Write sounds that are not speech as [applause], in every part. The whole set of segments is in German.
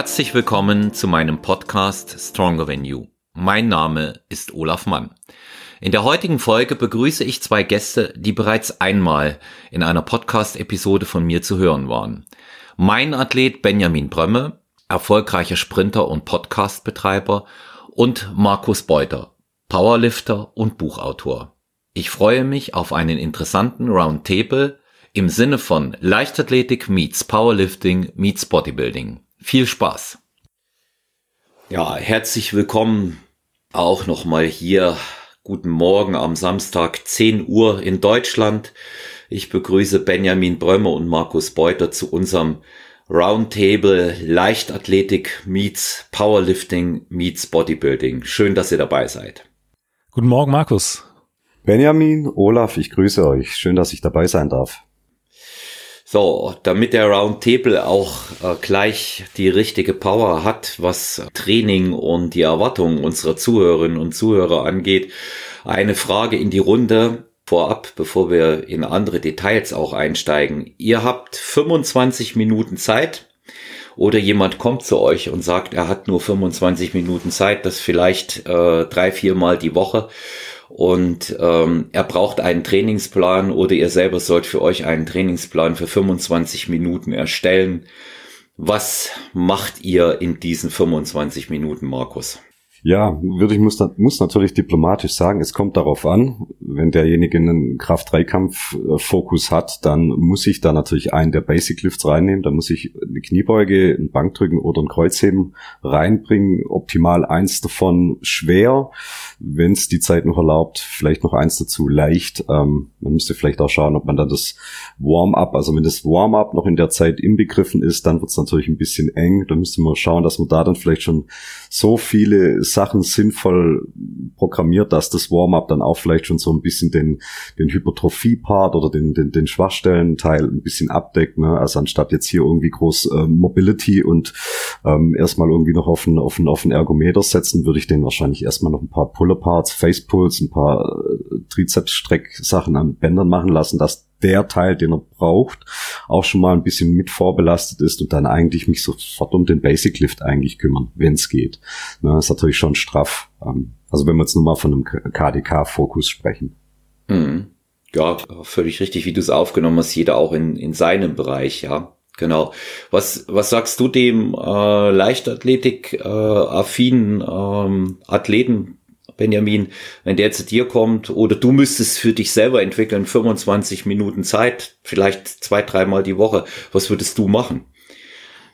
Herzlich willkommen zu meinem Podcast Stronger Than You. Mein Name ist Olaf Mann. In der heutigen Folge begrüße ich zwei Gäste, die bereits einmal in einer Podcast-Episode von mir zu hören waren. Mein Athlet Benjamin Brömme, erfolgreicher Sprinter und Podcast-Betreiber und Markus Beuter, Powerlifter und Buchautor. Ich freue mich auf einen interessanten Roundtable im Sinne von Leichtathletik meets Powerlifting meets Bodybuilding. Viel Spaß. Ja, herzlich willkommen auch nochmal hier. Guten Morgen am Samstag 10 Uhr in Deutschland. Ich begrüße Benjamin Brömer und Markus Beuter zu unserem Roundtable Leichtathletik meets Powerlifting meets Bodybuilding. Schön, dass ihr dabei seid. Guten Morgen, Markus. Benjamin, Olaf, ich grüße euch. Schön, dass ich dabei sein darf. So, damit der Roundtable auch äh, gleich die richtige Power hat, was Training und die Erwartungen unserer Zuhörerinnen und Zuhörer angeht, eine Frage in die Runde vorab, bevor wir in andere Details auch einsteigen. Ihr habt 25 Minuten Zeit oder jemand kommt zu euch und sagt, er hat nur 25 Minuten Zeit, das vielleicht äh, drei, vier Mal die Woche und ähm, er braucht einen Trainingsplan oder ihr selber sollt für euch einen Trainingsplan für 25 Minuten erstellen. Was macht ihr in diesen 25 Minuten, Markus? Ja, würde ich muss, muss natürlich diplomatisch sagen, es kommt darauf an, wenn derjenige einen Kraft-3-Kampf-Fokus hat, dann muss ich da natürlich einen der Basic Lifts reinnehmen, dann muss ich eine Kniebeuge, ein Bankdrücken oder ein Kreuzheben reinbringen, optimal eins davon schwer, wenn es die Zeit noch erlaubt, vielleicht noch eins dazu leicht. Ähm, man müsste vielleicht auch schauen, ob man dann das Warm-up, also wenn das Warm-up noch in der Zeit inbegriffen ist, dann wird es natürlich ein bisschen eng, dann müsste man schauen, dass man da dann vielleicht schon so viele Sachen sinnvoll programmiert, dass das Warm-up dann auch vielleicht schon so ein bisschen den, den Hypertrophie-Part oder den, den, den Schwachstellenteil ein bisschen abdeckt. Ne? Also anstatt jetzt hier irgendwie groß äh, Mobility und ähm, erstmal irgendwie noch auf einen, auf einen, auf einen Ergometer setzen, würde ich den wahrscheinlich erstmal noch ein paar Puller-Parts, Face-Pulls, ein paar äh, Trizeps-Streck-Sachen an Bändern machen lassen, dass der Teil, den er braucht, auch schon mal ein bisschen mit vorbelastet ist und dann eigentlich mich sofort um den Basic Lift eigentlich kümmern, wenn es geht. Na, ist natürlich schon straff. Ähm, also wenn wir jetzt nur mal von einem KDK-Fokus sprechen. Mhm. Ja, völlig richtig, wie du es aufgenommen hast, jeder auch in, in seinem Bereich, ja. Genau. Was, was sagst du dem äh, Leichtathletik-affinen äh, ähm, Athleten, Benjamin, wenn der zu dir kommt oder du müsstest für dich selber entwickeln, 25 Minuten Zeit, vielleicht zwei, dreimal die Woche, was würdest du machen?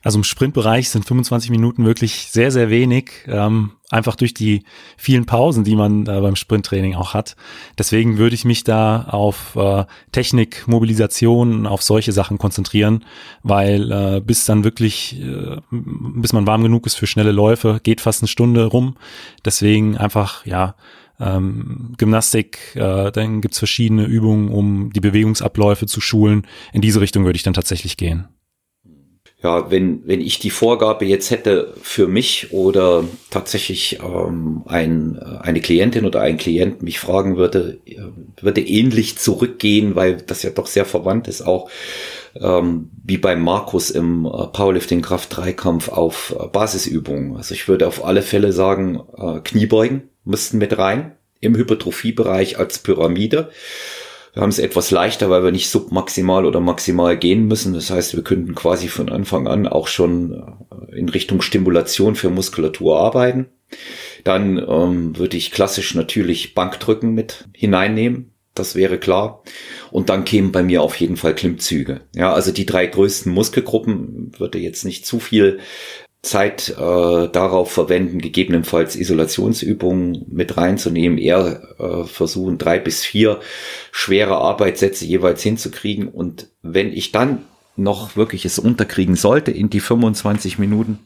Also im Sprintbereich sind 25 Minuten wirklich sehr, sehr wenig, ähm, einfach durch die vielen Pausen, die man äh, beim Sprinttraining auch hat. Deswegen würde ich mich da auf äh, Technik, Mobilisation, auf solche Sachen konzentrieren, weil äh, bis dann wirklich, äh, bis man warm genug ist für schnelle Läufe, geht fast eine Stunde rum. Deswegen einfach, ja, ähm, Gymnastik, äh, dann gibt's verschiedene Übungen, um die Bewegungsabläufe zu schulen. In diese Richtung würde ich dann tatsächlich gehen ja, wenn, wenn ich die Vorgabe jetzt hätte für mich oder tatsächlich ähm, ein, eine Klientin oder ein Klient mich fragen würde, äh, würde ähnlich zurückgehen, weil das ja doch sehr verwandt ist, auch ähm, wie bei Markus im äh, Powerlifting Kraft 3 Kampf auf äh, Basisübungen. Also ich würde auf alle Fälle sagen, äh, Kniebeugen müssten mit rein im Hypertrophiebereich als Pyramide. Wir haben es etwas leichter, weil wir nicht submaximal oder maximal gehen müssen. Das heißt, wir könnten quasi von Anfang an auch schon äh, in Richtung Stimulation für Muskulatur arbeiten. Dann ähm, würde ich klassisch natürlich Bankdrücken mit hineinnehmen. Das wäre klar. Und dann kämen bei mir auf jeden Fall Klimmzüge. Ja, also die drei größten Muskelgruppen würde jetzt nicht zu viel Zeit äh, darauf verwenden, gegebenenfalls Isolationsübungen mit reinzunehmen, eher äh, versuchen, drei bis vier schwere Arbeitssätze jeweils hinzukriegen. Und wenn ich dann noch wirklich es unterkriegen sollte in die 25 Minuten,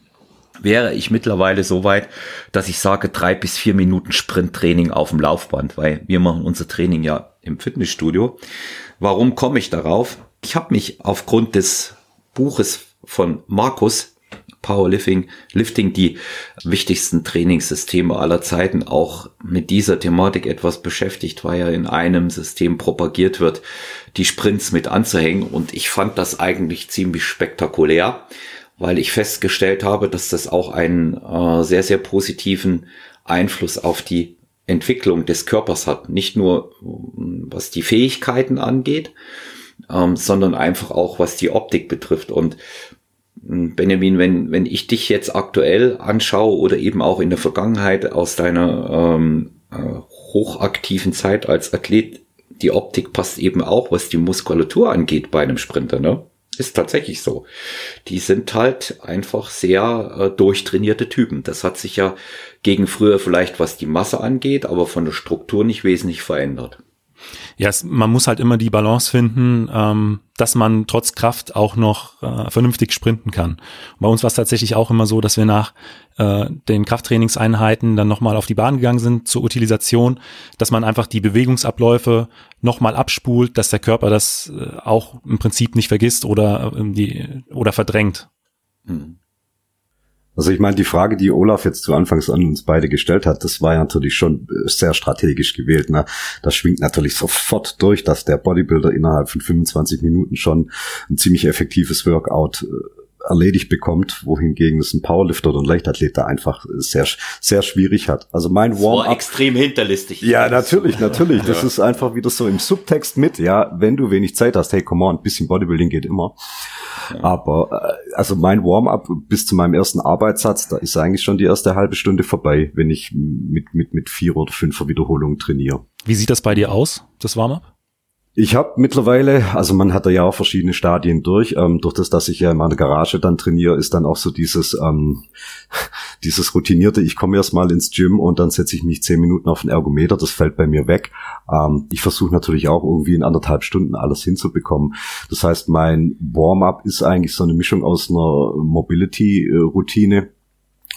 wäre ich mittlerweile so weit, dass ich sage, drei bis vier Minuten Sprinttraining auf dem Laufband, weil wir machen unser Training ja im Fitnessstudio. Warum komme ich darauf? Ich habe mich aufgrund des Buches von Markus Powerlifting, Lifting die wichtigsten Trainingssysteme aller Zeiten auch mit dieser Thematik etwas beschäftigt, weil ja in einem System propagiert wird, die Sprints mit anzuhängen und ich fand das eigentlich ziemlich spektakulär, weil ich festgestellt habe, dass das auch einen äh, sehr, sehr positiven Einfluss auf die Entwicklung des Körpers hat. Nicht nur was die Fähigkeiten angeht, ähm, sondern einfach auch was die Optik betrifft. Und Benjamin, wenn, wenn ich dich jetzt aktuell anschaue oder eben auch in der Vergangenheit aus deiner ähm, äh, hochaktiven Zeit als Athlet, die Optik passt eben auch, was die Muskulatur angeht bei einem Sprinter, ne? Ist tatsächlich so. Die sind halt einfach sehr äh, durchtrainierte Typen. Das hat sich ja gegen früher vielleicht, was die Masse angeht, aber von der Struktur nicht wesentlich verändert. Ja, es, man muss halt immer die Balance finden, ähm, dass man trotz Kraft auch noch äh, vernünftig sprinten kann. Bei uns war es tatsächlich auch immer so, dass wir nach äh, den Krafttrainingseinheiten dann nochmal auf die Bahn gegangen sind zur Utilisation, dass man einfach die Bewegungsabläufe nochmal abspult, dass der Körper das äh, auch im Prinzip nicht vergisst oder, äh, die, oder verdrängt. Hm. Also ich meine, die Frage, die Olaf jetzt zu Anfangs an uns beide gestellt hat, das war ja natürlich schon sehr strategisch gewählt. Ne? Das schwingt natürlich sofort durch, dass der Bodybuilder innerhalb von 25 Minuten schon ein ziemlich effektives Workout äh, erledigt bekommt, wohingegen es ein Powerlifter oder ein Leichtathlet da einfach sehr, sehr schwierig hat. Also mein Warm-up. War extrem hinterlistig. Ja, natürlich, natürlich. Das ja. ist einfach wieder so im Subtext mit, ja, wenn du wenig Zeit hast, hey, come on, ein bisschen Bodybuilding geht immer. Aber äh, also mein Warm-up bis zu meinem ersten Arbeitssatz, da ist eigentlich schon die erste halbe Stunde vorbei, wenn ich mit, mit, mit vier oder fünfer Wiederholungen trainiere. Wie sieht das bei dir aus, das Warm-up? Ich habe mittlerweile, also man hat da ja auch verschiedene Stadien durch. Ähm, durch das, dass ich ja in meiner Garage dann trainiere, ist dann auch so dieses ähm, [laughs] dieses routinierte. Ich komme erst mal ins Gym und dann setze ich mich zehn Minuten auf den Ergometer. Das fällt bei mir weg. Ähm, ich versuche natürlich auch irgendwie in anderthalb Stunden alles hinzubekommen. Das heißt, mein Warm-up ist eigentlich so eine Mischung aus einer Mobility-Routine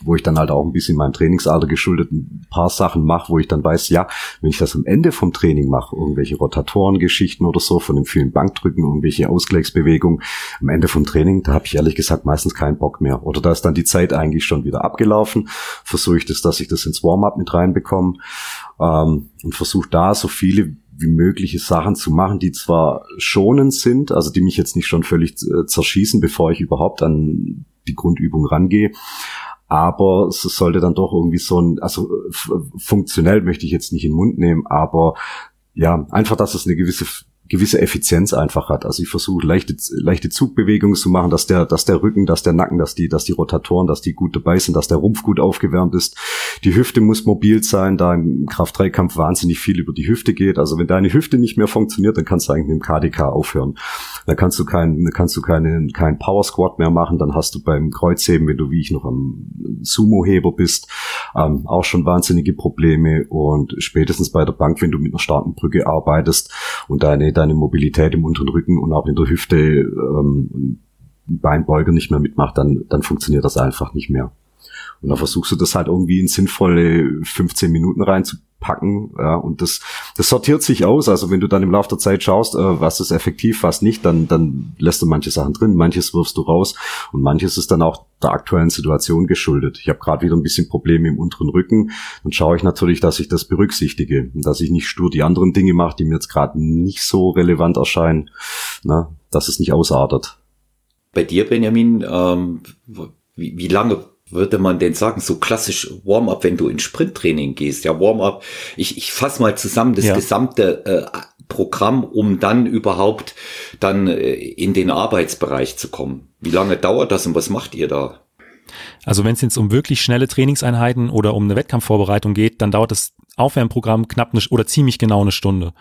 wo ich dann halt auch ein bisschen meinem Trainingsalter geschuldet ein paar Sachen mache, wo ich dann weiß, ja, wenn ich das am Ende vom Training mache, irgendwelche Rotatorengeschichten oder so, von dem vielen Bankdrücken, irgendwelche Ausgleichsbewegungen, am Ende vom Training, da habe ich ehrlich gesagt meistens keinen Bock mehr. Oder da ist dann die Zeit eigentlich schon wieder abgelaufen. Versuche ich das, dass ich das ins Warm-up mit reinbekomme ähm, und versuche da so viele wie mögliche Sachen zu machen, die zwar schonend sind, also die mich jetzt nicht schon völlig äh, zerschießen, bevor ich überhaupt an die Grundübung rangehe, aber es sollte dann doch irgendwie so ein, also funktionell möchte ich jetzt nicht in den Mund nehmen, aber ja, einfach, dass es eine gewisse gewisse Effizienz einfach hat. Also ich versuche leichte, leichte Zugbewegungen zu machen, dass der, dass der Rücken, dass der Nacken, dass die, dass die Rotatoren, dass die gut dabei sind, dass der Rumpf gut aufgewärmt ist. Die Hüfte muss mobil sein, da im Kraft-3-Kampf wahnsinnig viel über die Hüfte geht. Also wenn deine Hüfte nicht mehr funktioniert, dann kannst du eigentlich mit dem KDK aufhören. Dann kannst du keinen, kannst du keinen, keinen Power Squat mehr machen. Dann hast du beim Kreuzheben, wenn du wie ich noch am Sumo-Heber bist, ähm, auch schon wahnsinnige Probleme. Und spätestens bei der Bank, wenn du mit einer starken Brücke arbeitest und deine deine Mobilität im unteren Rücken und auch in der Hüfte ähm, Beinbeuger nicht mehr mitmacht, dann, dann funktioniert das einfach nicht mehr. Und dann versuchst du das halt irgendwie in sinnvolle 15 Minuten reinzupacken. Ja, und das, das sortiert sich aus. Also wenn du dann im Laufe der Zeit schaust, äh, was ist effektiv, was nicht, dann, dann lässt du manche Sachen drin, manches wirfst du raus und manches ist dann auch der aktuellen Situation geschuldet. Ich habe gerade wieder ein bisschen Probleme im unteren Rücken. Dann schaue ich natürlich, dass ich das berücksichtige und dass ich nicht stur die anderen Dinge mache, die mir jetzt gerade nicht so relevant erscheinen, na, dass es nicht ausartet. Bei dir, Benjamin, ähm, wie, wie lange würde man denn sagen, so klassisch Warm-up, wenn du in Sprinttraining gehst? Ja, Warm-up, ich, ich fasse mal zusammen das ja. gesamte äh, Programm, um dann überhaupt dann äh, in den Arbeitsbereich zu kommen. Wie lange dauert das und was macht ihr da? Also wenn es jetzt um wirklich schnelle Trainingseinheiten oder um eine Wettkampfvorbereitung geht, dann dauert das Aufwärmprogramm knapp eine, oder ziemlich genau eine Stunde.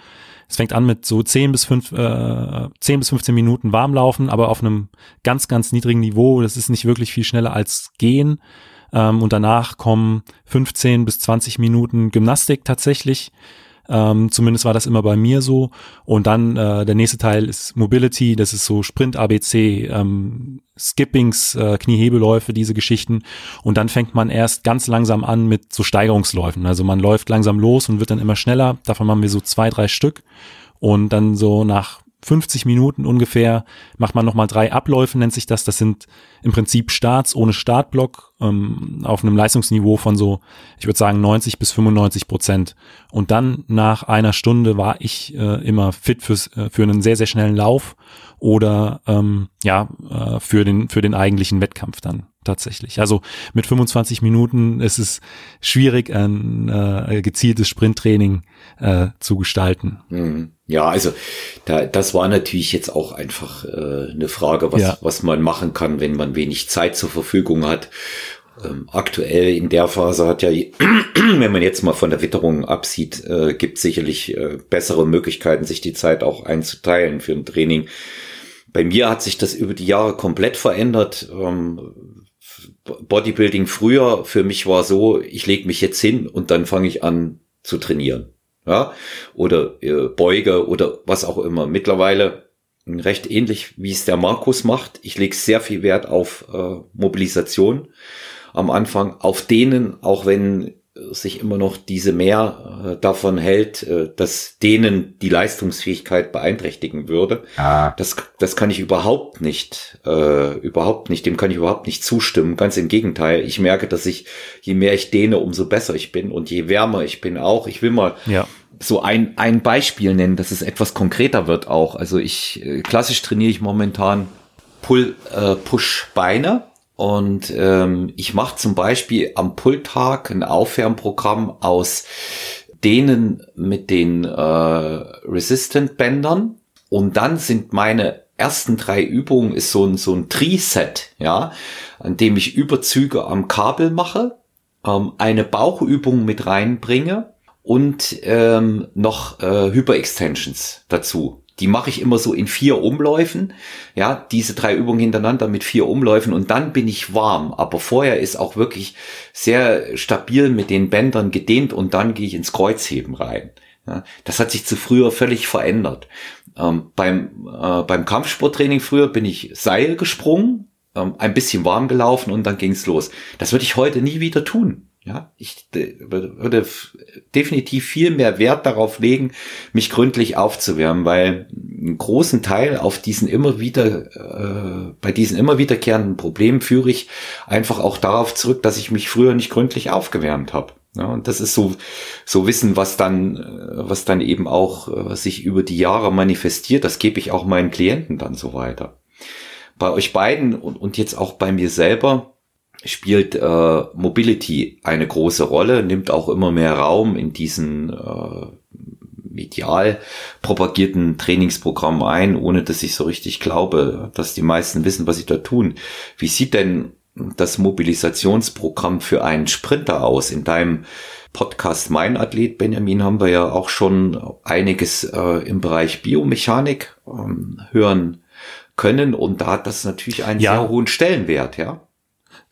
Es fängt an mit so 10 bis, 5, äh, 10 bis 15 Minuten Warmlaufen, aber auf einem ganz, ganz niedrigen Niveau. Das ist nicht wirklich viel schneller als Gehen. Ähm, und danach kommen 15 bis 20 Minuten Gymnastik tatsächlich. Ähm, zumindest war das immer bei mir so. Und dann äh, der nächste Teil ist Mobility, das ist so Sprint ABC, ähm, Skippings, äh, Kniehebelläufe, diese Geschichten. Und dann fängt man erst ganz langsam an mit so Steigerungsläufen. Also man läuft langsam los und wird dann immer schneller. Davon machen wir so zwei, drei Stück. Und dann so nach 50 Minuten ungefähr macht man nochmal drei Abläufe, nennt sich das. Das sind im Prinzip Starts ohne Startblock ähm, auf einem Leistungsniveau von so, ich würde sagen, 90 bis 95 Prozent. Und dann nach einer Stunde war ich äh, immer fit fürs, äh, für einen sehr, sehr schnellen Lauf oder ähm, ja, äh, für, den, für den eigentlichen Wettkampf dann tatsächlich. Also mit 25 Minuten ist es schwierig, ein äh, gezieltes Sprinttraining äh, zu gestalten. Mhm. Ja, also da, das war natürlich jetzt auch einfach äh, eine Frage, was, ja. was man machen kann, wenn man wenig Zeit zur Verfügung hat. Ähm, aktuell in der Phase hat ja, [clears throat] wenn man jetzt mal von der Witterung absieht, äh, gibt sicherlich äh, bessere Möglichkeiten, sich die Zeit auch einzuteilen für ein Training. Bei mir hat sich das über die Jahre komplett verändert. Ähm, Bodybuilding früher für mich war so, ich lege mich jetzt hin und dann fange ich an zu trainieren ja, oder äh, Beuge oder was auch immer. Mittlerweile recht ähnlich, wie es der Markus macht. Ich lege sehr viel Wert auf äh, Mobilisation am Anfang, auf denen, auch wenn sich immer noch diese mehr äh, davon hält, äh, dass denen die Leistungsfähigkeit beeinträchtigen würde. Ah. Das, das kann ich überhaupt nicht, äh, überhaupt nicht, dem kann ich überhaupt nicht zustimmen. Ganz im Gegenteil. Ich merke, dass ich, je mehr ich dehne, umso besser ich bin und je wärmer ich bin auch. Ich will mal ja. so ein, ein Beispiel nennen, dass es etwas konkreter wird auch. Also ich, äh, klassisch trainiere ich momentan Pull, äh, Push Beine und ähm, ich mache zum Beispiel am Pulltag ein Aufwärmprogramm aus denen mit den äh, Resistant-Bändern. Und dann sind meine ersten drei Übungen ist so ein, so ein Tri-Set, ja, an dem ich Überzüge am Kabel mache, ähm, eine Bauchübung mit reinbringe und ähm, noch äh, Hyperextensions dazu. Die mache ich immer so in vier Umläufen. Ja, diese drei Übungen hintereinander mit vier Umläufen und dann bin ich warm. Aber vorher ist auch wirklich sehr stabil mit den Bändern gedehnt und dann gehe ich ins Kreuzheben rein. Ja, das hat sich zu früher völlig verändert. Ähm, beim, äh, beim Kampfsporttraining früher bin ich Seil gesprungen, ähm, ein bisschen warm gelaufen und dann ging's los. Das würde ich heute nie wieder tun. Ja, ich würde definitiv viel mehr Wert darauf legen, mich gründlich aufzuwärmen, weil einen großen Teil auf diesen immer wieder, äh, bei diesen immer wiederkehrenden Problemen führe ich einfach auch darauf zurück, dass ich mich früher nicht gründlich aufgewärmt habe. Ja, und das ist so, so Wissen, was dann, äh, was dann eben auch äh, sich über die Jahre manifestiert. Das gebe ich auch meinen Klienten dann so weiter. Bei euch beiden und, und jetzt auch bei mir selber, spielt äh, Mobility eine große Rolle, nimmt auch immer mehr Raum in diesen äh, medial propagierten Trainingsprogrammen ein, ohne dass ich so richtig glaube, dass die meisten wissen, was sie da tun. Wie sieht denn das Mobilisationsprogramm für einen Sprinter aus? In deinem Podcast Mein Athlet, Benjamin, haben wir ja auch schon einiges äh, im Bereich Biomechanik ähm, hören können und da hat das natürlich einen ja. sehr hohen Stellenwert, ja.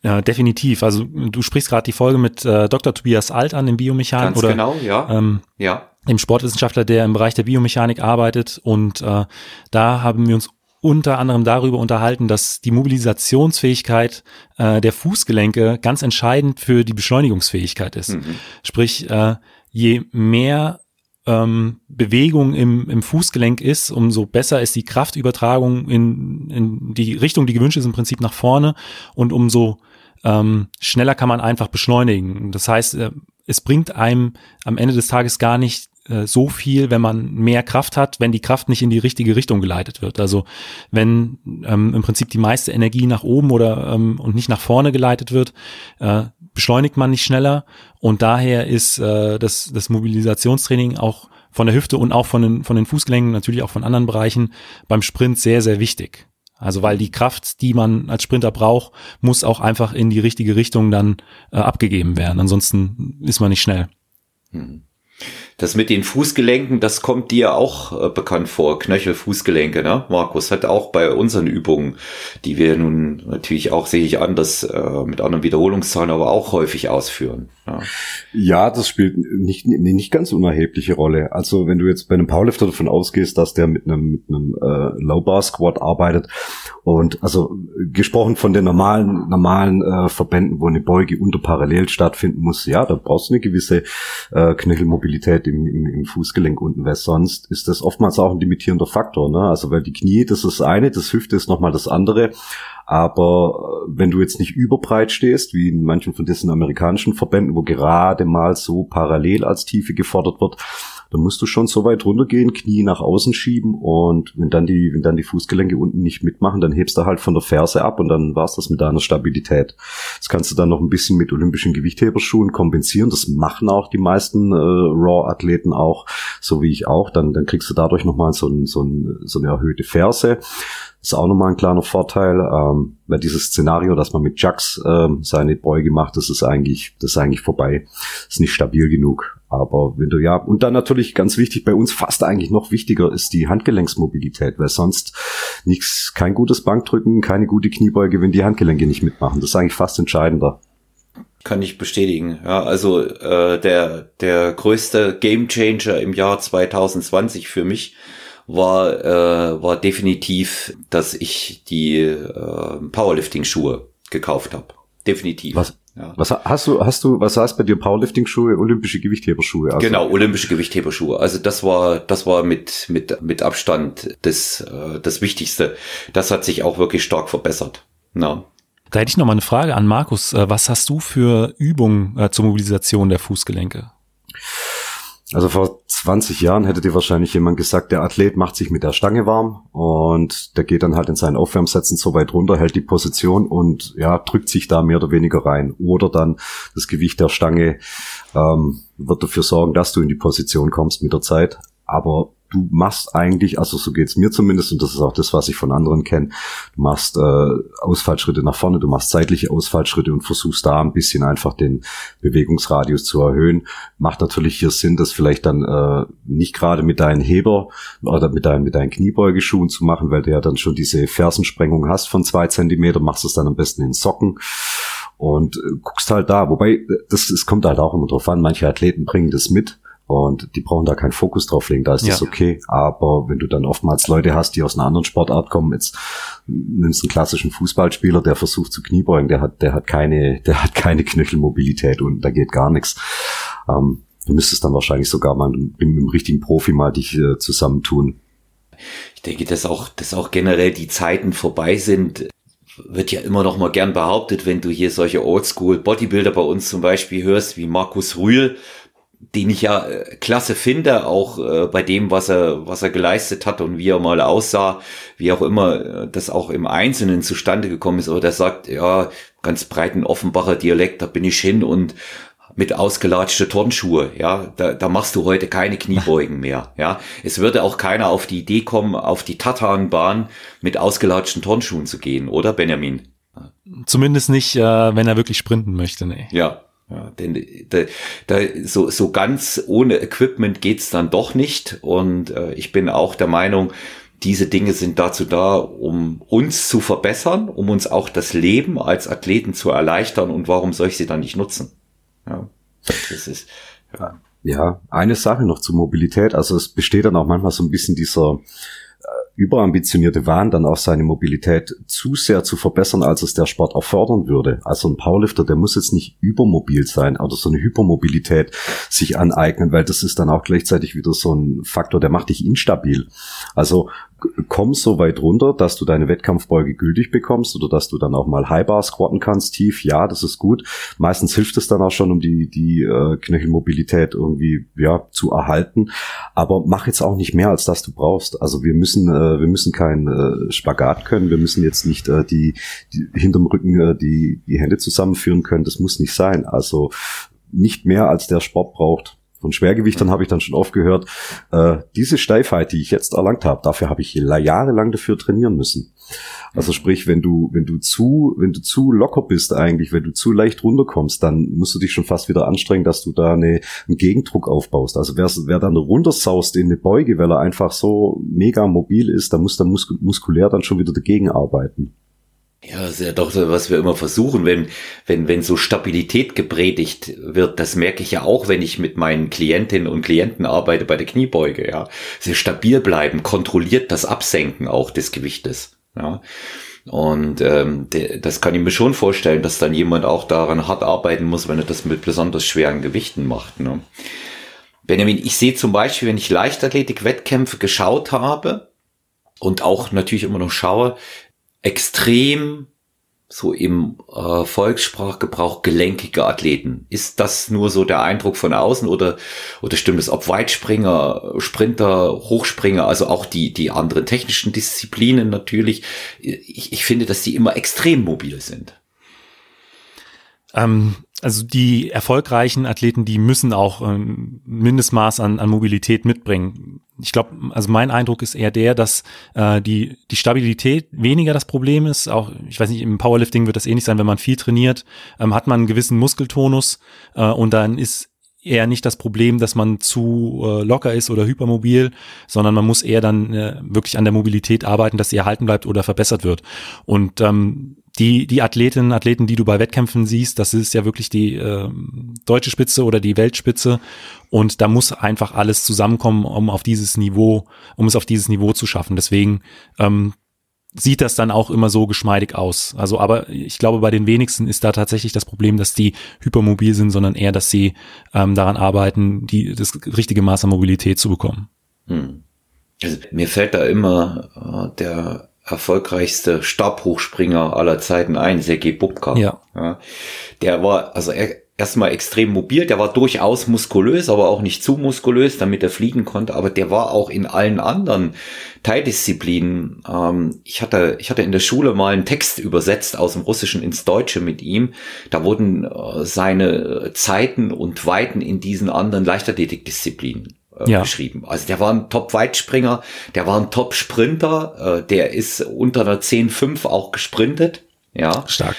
Ja, definitiv. Also du sprichst gerade die Folge mit äh, Dr. Tobias Alt an, dem Biomechanik Ganz oder genau, ja. Ähm, ja. dem Sportwissenschaftler, der im Bereich der Biomechanik arbeitet. Und äh, da haben wir uns unter anderem darüber unterhalten, dass die Mobilisationsfähigkeit äh, der Fußgelenke ganz entscheidend für die Beschleunigungsfähigkeit ist. Mhm. Sprich, äh, je mehr ähm, Bewegung im, im Fußgelenk ist, umso besser ist die Kraftübertragung in, in die Richtung, die gewünscht ist, im Prinzip nach vorne und umso ähm, schneller kann man einfach beschleunigen. Das heißt, äh, es bringt einem am Ende des Tages gar nicht äh, so viel, wenn man mehr Kraft hat, wenn die Kraft nicht in die richtige Richtung geleitet wird. Also wenn ähm, im Prinzip die meiste Energie nach oben oder ähm, und nicht nach vorne geleitet wird, äh, beschleunigt man nicht schneller und daher ist äh, das, das Mobilisationstraining auch von der Hüfte und auch von den, von den Fußgelenken, natürlich auch von anderen Bereichen beim Sprint sehr, sehr wichtig. Also weil die Kraft, die man als Sprinter braucht, muss auch einfach in die richtige Richtung dann äh, abgegeben werden. Ansonsten ist man nicht schnell. Mhm. Das mit den Fußgelenken, das kommt dir auch äh, bekannt vor. Knöchel, Fußgelenke, ne? Markus hat auch bei unseren Übungen, die wir nun natürlich auch, sehe ich anders, äh, mit anderen Wiederholungszahlen, aber auch häufig ausführen. Ja. ja, das spielt nicht, nicht ganz unerhebliche Rolle. Also wenn du jetzt bei einem Powerlifter davon ausgehst, dass der mit einem, mit einem äh, Low Bar Squat arbeitet und also gesprochen von den normalen, normalen äh, Verbänden, wo eine Beuge unter parallel stattfinden muss, ja, da brauchst du eine gewisse äh, Knöchelmobilität im, im, im Fußgelenk unten, weil sonst ist das oftmals auch ein limitierender Faktor. Ne? Also weil die Knie, das ist das eine, das Hüfte ist nochmal das andere. Aber äh, wenn du jetzt nicht überbreit stehst, wie in manchen von diesen amerikanischen Verbänden, wo gerade mal so parallel als Tiefe gefordert wird, dann musst du schon so weit runtergehen, Knie nach außen schieben und wenn dann die, wenn dann die Fußgelenke unten nicht mitmachen, dann hebst du halt von der Ferse ab und dann war's das mit deiner Stabilität. Das kannst du dann noch ein bisschen mit olympischen Gewichtheberschuhen kompensieren. Das machen auch die meisten äh, Raw-Athleten auch, so wie ich auch. Dann, dann kriegst du dadurch nochmal so, ein, so, ein, so eine erhöhte Ferse ist auch nochmal ein kleiner Vorteil, ähm, weil dieses Szenario, dass man mit Jacks ähm, seine Beuge macht, das ist eigentlich, das ist eigentlich vorbei. Ist nicht stabil genug. Aber wenn du ja, und dann natürlich ganz wichtig bei uns, fast eigentlich noch wichtiger ist die Handgelenksmobilität, weil sonst nichts, kein gutes Bankdrücken, keine gute Kniebeuge, wenn die Handgelenke nicht mitmachen. Das ist eigentlich fast entscheidender. Kann ich bestätigen. Ja, also äh, der der größte Gamechanger im Jahr 2020 für mich war äh, war definitiv, dass ich die äh, Powerlifting-Schuhe gekauft habe. Definitiv. Was, ja. Was hast du, hast du, was heißt bei dir Powerlifting-Schuhe, olympische Gewichtheberschuhe? Also genau, olympische Gewichtheberschuhe. Also das war, das war mit, mit, mit Abstand das, äh, das Wichtigste. Das hat sich auch wirklich stark verbessert. Ja. Da hätte ich noch mal eine Frage an Markus. Äh, was hast du für Übungen äh, zur Mobilisation der Fußgelenke? Also vor 20 Jahren hätte dir wahrscheinlich jemand gesagt, der Athlet macht sich mit der Stange warm und der geht dann halt in seinen Aufwärmsätzen so weit runter, hält die Position und ja, drückt sich da mehr oder weniger rein. Oder dann das Gewicht der Stange ähm, wird dafür sorgen, dass du in die Position kommst mit der Zeit. Aber du machst eigentlich, also so geht's mir zumindest, und das ist auch das, was ich von anderen kenne, du machst äh, Ausfallschritte nach vorne, du machst zeitliche Ausfallschritte und versuchst da ein bisschen einfach den Bewegungsradius zu erhöhen. Macht natürlich hier Sinn, das vielleicht dann äh, nicht gerade mit deinen Heber oder mit deinen, mit deinen Kniebeugeschuhen zu machen, weil du ja dann schon diese Fersensprengung hast von zwei Zentimeter, machst es dann am besten in Socken und äh, guckst halt da. Wobei, das, das kommt halt auch immer drauf an, manche Athleten bringen das mit und die brauchen da keinen Fokus drauf legen, da ist ja. das okay. Aber wenn du dann oftmals Leute hast, die aus einer anderen Sportart kommen, jetzt nimmst einen klassischen Fußballspieler, der versucht zu Kniebeugen, der hat, der hat keine, [laughs] der hat keine Knöchelmobilität und da geht gar nichts. Ähm, du müsstest dann wahrscheinlich sogar mal mit, mit einem richtigen Profi mal dich äh, zusammentun. Ich denke, dass auch, dass auch generell die Zeiten vorbei sind, wird ja immer noch mal gern behauptet, wenn du hier solche Oldschool Bodybuilder bei uns zum Beispiel hörst, wie Markus Rühl, den ich ja äh, klasse finde, auch äh, bei dem, was er, was er geleistet hat und wie er mal aussah, wie auch immer äh, das auch im Einzelnen zustande gekommen ist. Aber der sagt, ja, ganz breiten Offenbacher Dialekt, da bin ich hin und mit ausgelatschte Turnschuhe, ja, da, da machst du heute keine Kniebeugen mehr, ja. Es würde auch keiner auf die Idee kommen, auf die Tatanbahn mit ausgelatschten Turnschuhen zu gehen, oder Benjamin? Zumindest nicht, äh, wenn er wirklich sprinten möchte, nee. Ja, ja, denn da, da, so, so ganz ohne Equipment geht's dann doch nicht. Und äh, ich bin auch der Meinung, diese Dinge sind dazu da, um uns zu verbessern, um uns auch das Leben als Athleten zu erleichtern. Und warum soll ich sie dann nicht nutzen? Ja, das ist, ja. ja, eine Sache noch zur Mobilität. Also es besteht dann auch manchmal so ein bisschen dieser überambitionierte Wahn, dann auch seine Mobilität zu sehr zu verbessern, als es der Sport erfordern würde. Also ein Powerlifter, der muss jetzt nicht übermobil sein oder so eine Hypermobilität sich aneignen, weil das ist dann auch gleichzeitig wieder so ein Faktor, der macht dich instabil. Also komm so weit runter, dass du deine Wettkampfbeuge gültig bekommst oder dass du dann auch mal Highbar squatten kannst, tief, ja, das ist gut. Meistens hilft es dann auch schon, um die, die äh, Knöchelmobilität irgendwie ja, zu erhalten. Aber mach jetzt auch nicht mehr, als das du brauchst. Also wir müssen, äh, wir müssen kein äh, Spagat können, wir müssen jetzt nicht äh, die, die hinterm Rücken äh, die, die Hände zusammenführen können. Das muss nicht sein. Also nicht mehr als der Sport braucht. Von Schwergewichtern habe ich dann schon oft gehört, äh, diese Steifheit, die ich jetzt erlangt habe, dafür habe ich jahrelang dafür trainieren müssen. Also sprich, wenn du, wenn du zu, wenn du zu locker bist eigentlich, wenn du zu leicht runterkommst, dann musst du dich schon fast wieder anstrengen, dass du da eine, einen Gegendruck aufbaust. Also wer, wer dann runtersaust in eine Beuge, weil er einfach so mega mobil ist, da muss dann muskulär dann schon wieder dagegen arbeiten. Ja, das ist ja doch so, was wir immer versuchen, wenn, wenn, wenn so Stabilität gepredigt wird, das merke ich ja auch, wenn ich mit meinen Klientinnen und Klienten arbeite bei der Kniebeuge, ja. Sie stabil bleiben, kontrolliert das Absenken auch des Gewichtes, ja. Und ähm, de, das kann ich mir schon vorstellen, dass dann jemand auch daran hart arbeiten muss, wenn er das mit besonders schweren Gewichten macht. Ne? Benjamin, ich sehe zum Beispiel, wenn ich Leichtathletik-Wettkämpfe geschaut habe und auch natürlich immer noch schaue, extrem so im äh, Volkssprachgebrauch gelenkige Athleten. Ist das nur so der Eindruck von außen oder, oder stimmt es? Ob Weitspringer, Sprinter, Hochspringer, also auch die, die anderen technischen Disziplinen natürlich. Ich, ich finde, dass die immer extrem mobil sind. Ähm, also die erfolgreichen Athleten, die müssen auch ein Mindestmaß an, an Mobilität mitbringen. Ich glaube, also mein Eindruck ist eher der, dass äh, die, die Stabilität weniger das Problem ist. Auch, ich weiß nicht, im Powerlifting wird das ähnlich sein, wenn man viel trainiert, ähm, hat man einen gewissen Muskeltonus äh, und dann ist eher nicht das Problem, dass man zu äh, locker ist oder hypermobil, sondern man muss eher dann äh, wirklich an der Mobilität arbeiten, dass sie erhalten bleibt oder verbessert wird. Und ähm, die, die Athletinnen, Athleten, die du bei Wettkämpfen siehst, das ist ja wirklich die äh, deutsche Spitze oder die Weltspitze. Und da muss einfach alles zusammenkommen, um auf dieses Niveau, um es auf dieses Niveau zu schaffen. Deswegen ähm, sieht das dann auch immer so geschmeidig aus. Also, aber ich glaube, bei den wenigsten ist da tatsächlich das Problem, dass die hypermobil sind, sondern eher, dass sie ähm, daran arbeiten, die, das richtige Maß an Mobilität zu bekommen. Hm. Also, mir fällt da immer äh, der erfolgreichste Stabhochspringer aller Zeiten ein, Sergei Bubka. Ja. ja. Der war also er, erstmal extrem mobil, der war durchaus muskulös, aber auch nicht zu muskulös, damit er fliegen konnte, aber der war auch in allen anderen Teildisziplinen. Ähm, ich hatte ich hatte in der Schule mal einen Text übersetzt aus dem Russischen ins Deutsche mit ihm. Da wurden äh, seine Zeiten und Weiten in diesen anderen Leichtathletikdisziplinen äh, ja. beschrieben. Also der war ein Top-Weitspringer, der war ein Top-Sprinter, äh, der ist unter der 10-5 auch gesprintet. Ja. Stark.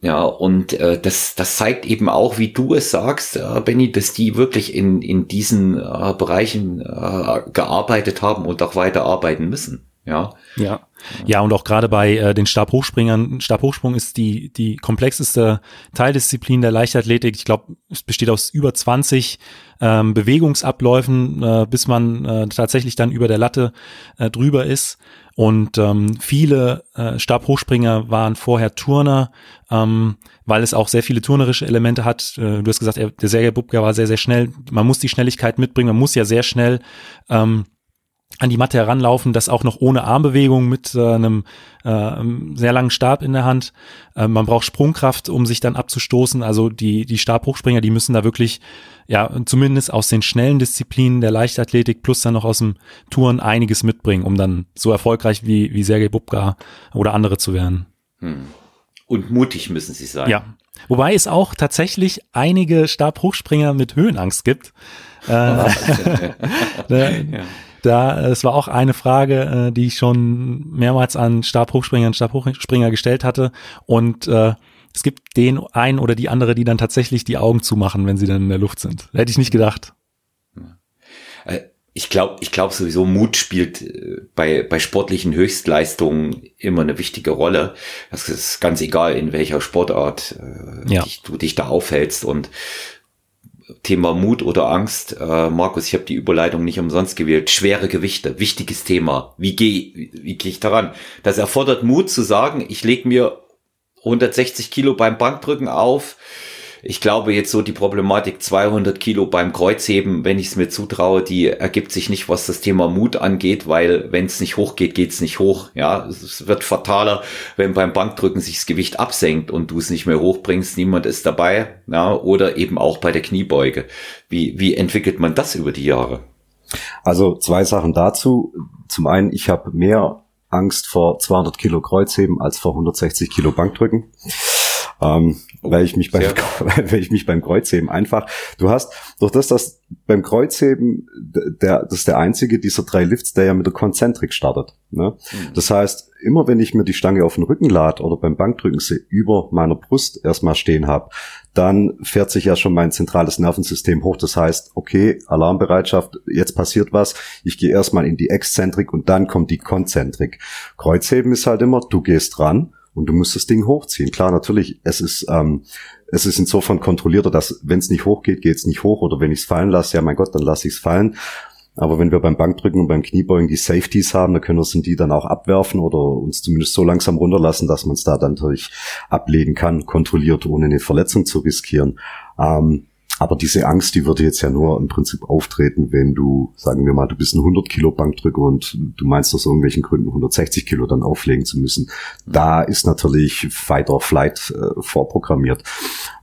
Ja, und äh, das, das zeigt eben auch, wie du es sagst, äh, Benny, dass die wirklich in, in diesen äh, Bereichen äh, gearbeitet haben und auch weiter arbeiten müssen. Ja. Ja. Ja, und auch gerade bei äh, den Stabhochspringern, Stabhochsprung ist die, die komplexeste Teildisziplin der Leichtathletik. Ich glaube, es besteht aus über 20 ähm, Bewegungsabläufen, äh, bis man äh, tatsächlich dann über der Latte äh, drüber ist. Und ähm, viele äh, Stabhochspringer waren vorher Turner, ähm, weil es auch sehr viele turnerische Elemente hat. Äh, du hast gesagt, er, der Sergei Bubka war sehr, sehr schnell. Man muss die Schnelligkeit mitbringen, man muss ja sehr schnell ähm, an die Matte heranlaufen, das auch noch ohne Armbewegung mit äh, einem äh, sehr langen Stab in der Hand. Äh, man braucht Sprungkraft, um sich dann abzustoßen. Also die, die Stabhochspringer, die müssen da wirklich, ja, zumindest aus den schnellen Disziplinen der Leichtathletik plus dann noch aus dem Touren einiges mitbringen, um dann so erfolgreich wie, wie Sergei Bubka oder andere zu werden. Hm. Und mutig müssen sie sein. Ja. Wobei es auch tatsächlich einige Stabhochspringer mit Höhenangst gibt. Äh, [laughs] [laughs] ja. Da, es war auch eine Frage, äh, die ich schon mehrmals an Stabhochspringer und Stabhochspringer gestellt hatte. Und äh, es gibt den einen oder die andere, die dann tatsächlich die Augen zumachen, wenn sie dann in der Luft sind. Hätte ich nicht gedacht. Äh, ich glaube, ich glaube sowieso Mut spielt äh, bei, bei sportlichen Höchstleistungen immer eine wichtige Rolle. Das ist ganz egal, in welcher Sportart äh, ja. dich, du dich da aufhältst. Und Thema Mut oder Angst. Äh, Markus, ich habe die Überleitung nicht umsonst gewählt. Schwere Gewichte, wichtiges Thema. Wie gehe wie, geh ich daran? Das erfordert Mut zu sagen, ich lege mir 160 Kilo beim Bankdrücken auf ich glaube jetzt so die Problematik 200 Kilo beim Kreuzheben, wenn ich es mir zutraue, die ergibt sich nicht, was das Thema Mut angeht, weil wenn es nicht hochgeht, geht es nicht hoch. Ja, es wird fataler, wenn beim Bankdrücken sich das Gewicht absenkt und du es nicht mehr hochbringst, niemand ist dabei. Ja, oder eben auch bei der Kniebeuge. Wie, wie entwickelt man das über die Jahre? Also zwei Sachen dazu. Zum einen, ich habe mehr Angst vor 200 Kilo Kreuzheben als vor 160 Kilo Bankdrücken ähm, oh, weil ich mich beim, [laughs] weil ich mich beim Kreuzheben einfach, du hast, durch das, dass beim Kreuzheben, der, das ist der einzige dieser drei Lifts, der ja mit der Konzentrik startet. Ne? Mhm. Das heißt, immer wenn ich mir die Stange auf den Rücken lade oder beim Bankdrücken sie über meiner Brust erstmal stehen habe, dann fährt sich ja schon mein zentrales Nervensystem hoch. Das heißt, okay, Alarmbereitschaft, jetzt passiert was, ich gehe erstmal in die Exzentrik und dann kommt die Konzentrik. Kreuzheben ist halt immer, du gehst ran und du musst das Ding hochziehen. Klar, natürlich, es ist, ähm, es ist insofern kontrollierter, dass wenn es nicht hochgeht, geht es nicht hoch oder wenn ich es fallen lasse, ja mein Gott, dann lasse ich es fallen. Aber wenn wir beim Bankdrücken und beim Kniebeugen die Safeties haben, dann können wir die dann auch abwerfen oder uns zumindest so langsam runterlassen, dass man es da dann natürlich ablegen kann, kontrolliert, ohne eine Verletzung zu riskieren. Ähm, aber diese Angst, die würde jetzt ja nur im Prinzip auftreten, wenn du, sagen wir mal, du bist ein 100 Kilo Bankdrücker und du meinst aus irgendwelchen Gründen 160 Kilo dann auflegen zu müssen. Da ist natürlich Fight or Flight äh, vorprogrammiert.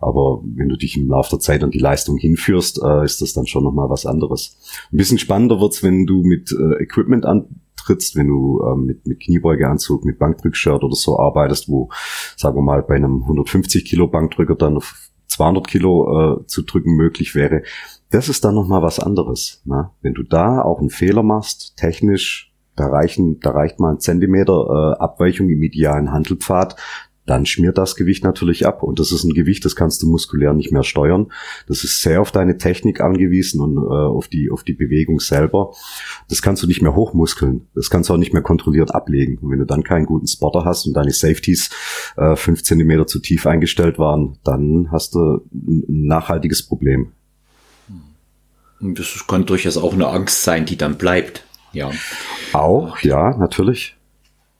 Aber wenn du dich im Laufe der Zeit an die Leistung hinführst, äh, ist das dann schon nochmal was anderes. Ein bisschen spannender wird's, wenn du mit äh, Equipment antrittst, wenn du ähm, mit, mit Kniebeugeanzug, mit Bankdrückshirt oder so arbeitest, wo, sagen wir mal, bei einem 150 Kilo Bankdrücker dann 200 Kilo äh, zu drücken möglich wäre. Das ist dann nochmal was anderes. Ne? Wenn du da auch einen Fehler machst, technisch, da reichen, da reicht mal ein Zentimeter äh, Abweichung im idealen Handelpfad, dann schmiert das Gewicht natürlich ab. Und das ist ein Gewicht, das kannst du muskulär nicht mehr steuern. Das ist sehr auf deine Technik angewiesen und äh, auf, die, auf die Bewegung selber. Das kannst du nicht mehr hochmuskeln. Das kannst du auch nicht mehr kontrolliert ablegen. Und wenn du dann keinen guten Spotter hast und deine Safeties äh, fünf Zentimeter zu tief eingestellt waren, dann hast du ein nachhaltiges Problem. Das kann durchaus auch eine Angst sein, die dann bleibt. Ja. Auch, ja, natürlich.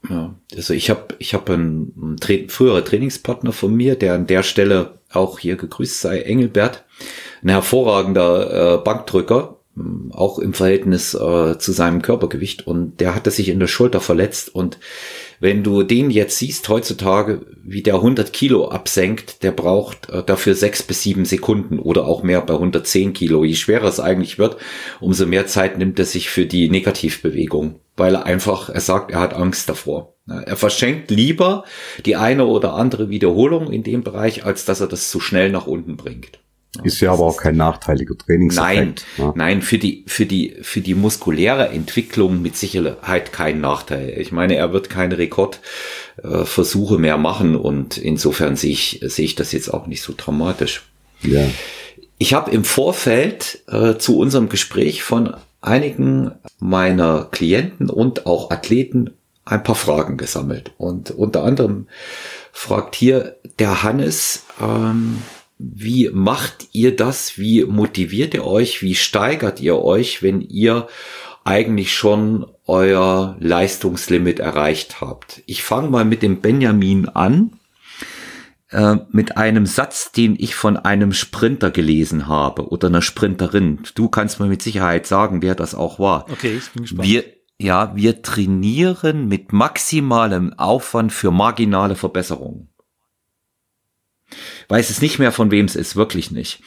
Ja, also ich habe ich hab einen, einen Tra früherer Trainingspartner von mir, der an der Stelle auch hier gegrüßt sei, Engelbert, ein hervorragender äh, Bankdrücker, hm, auch im Verhältnis äh, zu seinem Körpergewicht. Und der hatte sich in der Schulter verletzt. Und wenn du den jetzt siehst heutzutage, wie der 100 Kilo absenkt, der braucht äh, dafür sechs bis sieben Sekunden oder auch mehr bei 110 Kilo. Je schwerer es eigentlich wird, umso mehr Zeit nimmt er sich für die Negativbewegung, weil er einfach, er sagt, er hat Angst davor. Er verschenkt lieber die eine oder andere Wiederholung in dem Bereich, als dass er das zu schnell nach unten bringt. Ist ja aber auch kein nachteiliger Trainingseffekt. Nein, ja. nein, für die, für die, für die muskuläre Entwicklung mit Sicherheit kein Nachteil. Ich meine, er wird keine Rekordversuche mehr machen und insofern sehe ich, sehe ich das jetzt auch nicht so dramatisch. Ja. Ich habe im Vorfeld äh, zu unserem Gespräch von einigen meiner Klienten und auch Athleten ein paar Fragen gesammelt. Und unter anderem fragt hier der Hannes, ähm, wie macht ihr das? Wie motiviert ihr euch? Wie steigert ihr euch, wenn ihr eigentlich schon euer Leistungslimit erreicht habt? Ich fange mal mit dem Benjamin an, äh, mit einem Satz, den ich von einem Sprinter gelesen habe oder einer Sprinterin. Du kannst mir mit Sicherheit sagen, wer das auch war. Okay, ich bin gespannt. Wir, ja, wir trainieren mit maximalem Aufwand für marginale Verbesserungen weiß es nicht mehr, von wem es ist, wirklich nicht.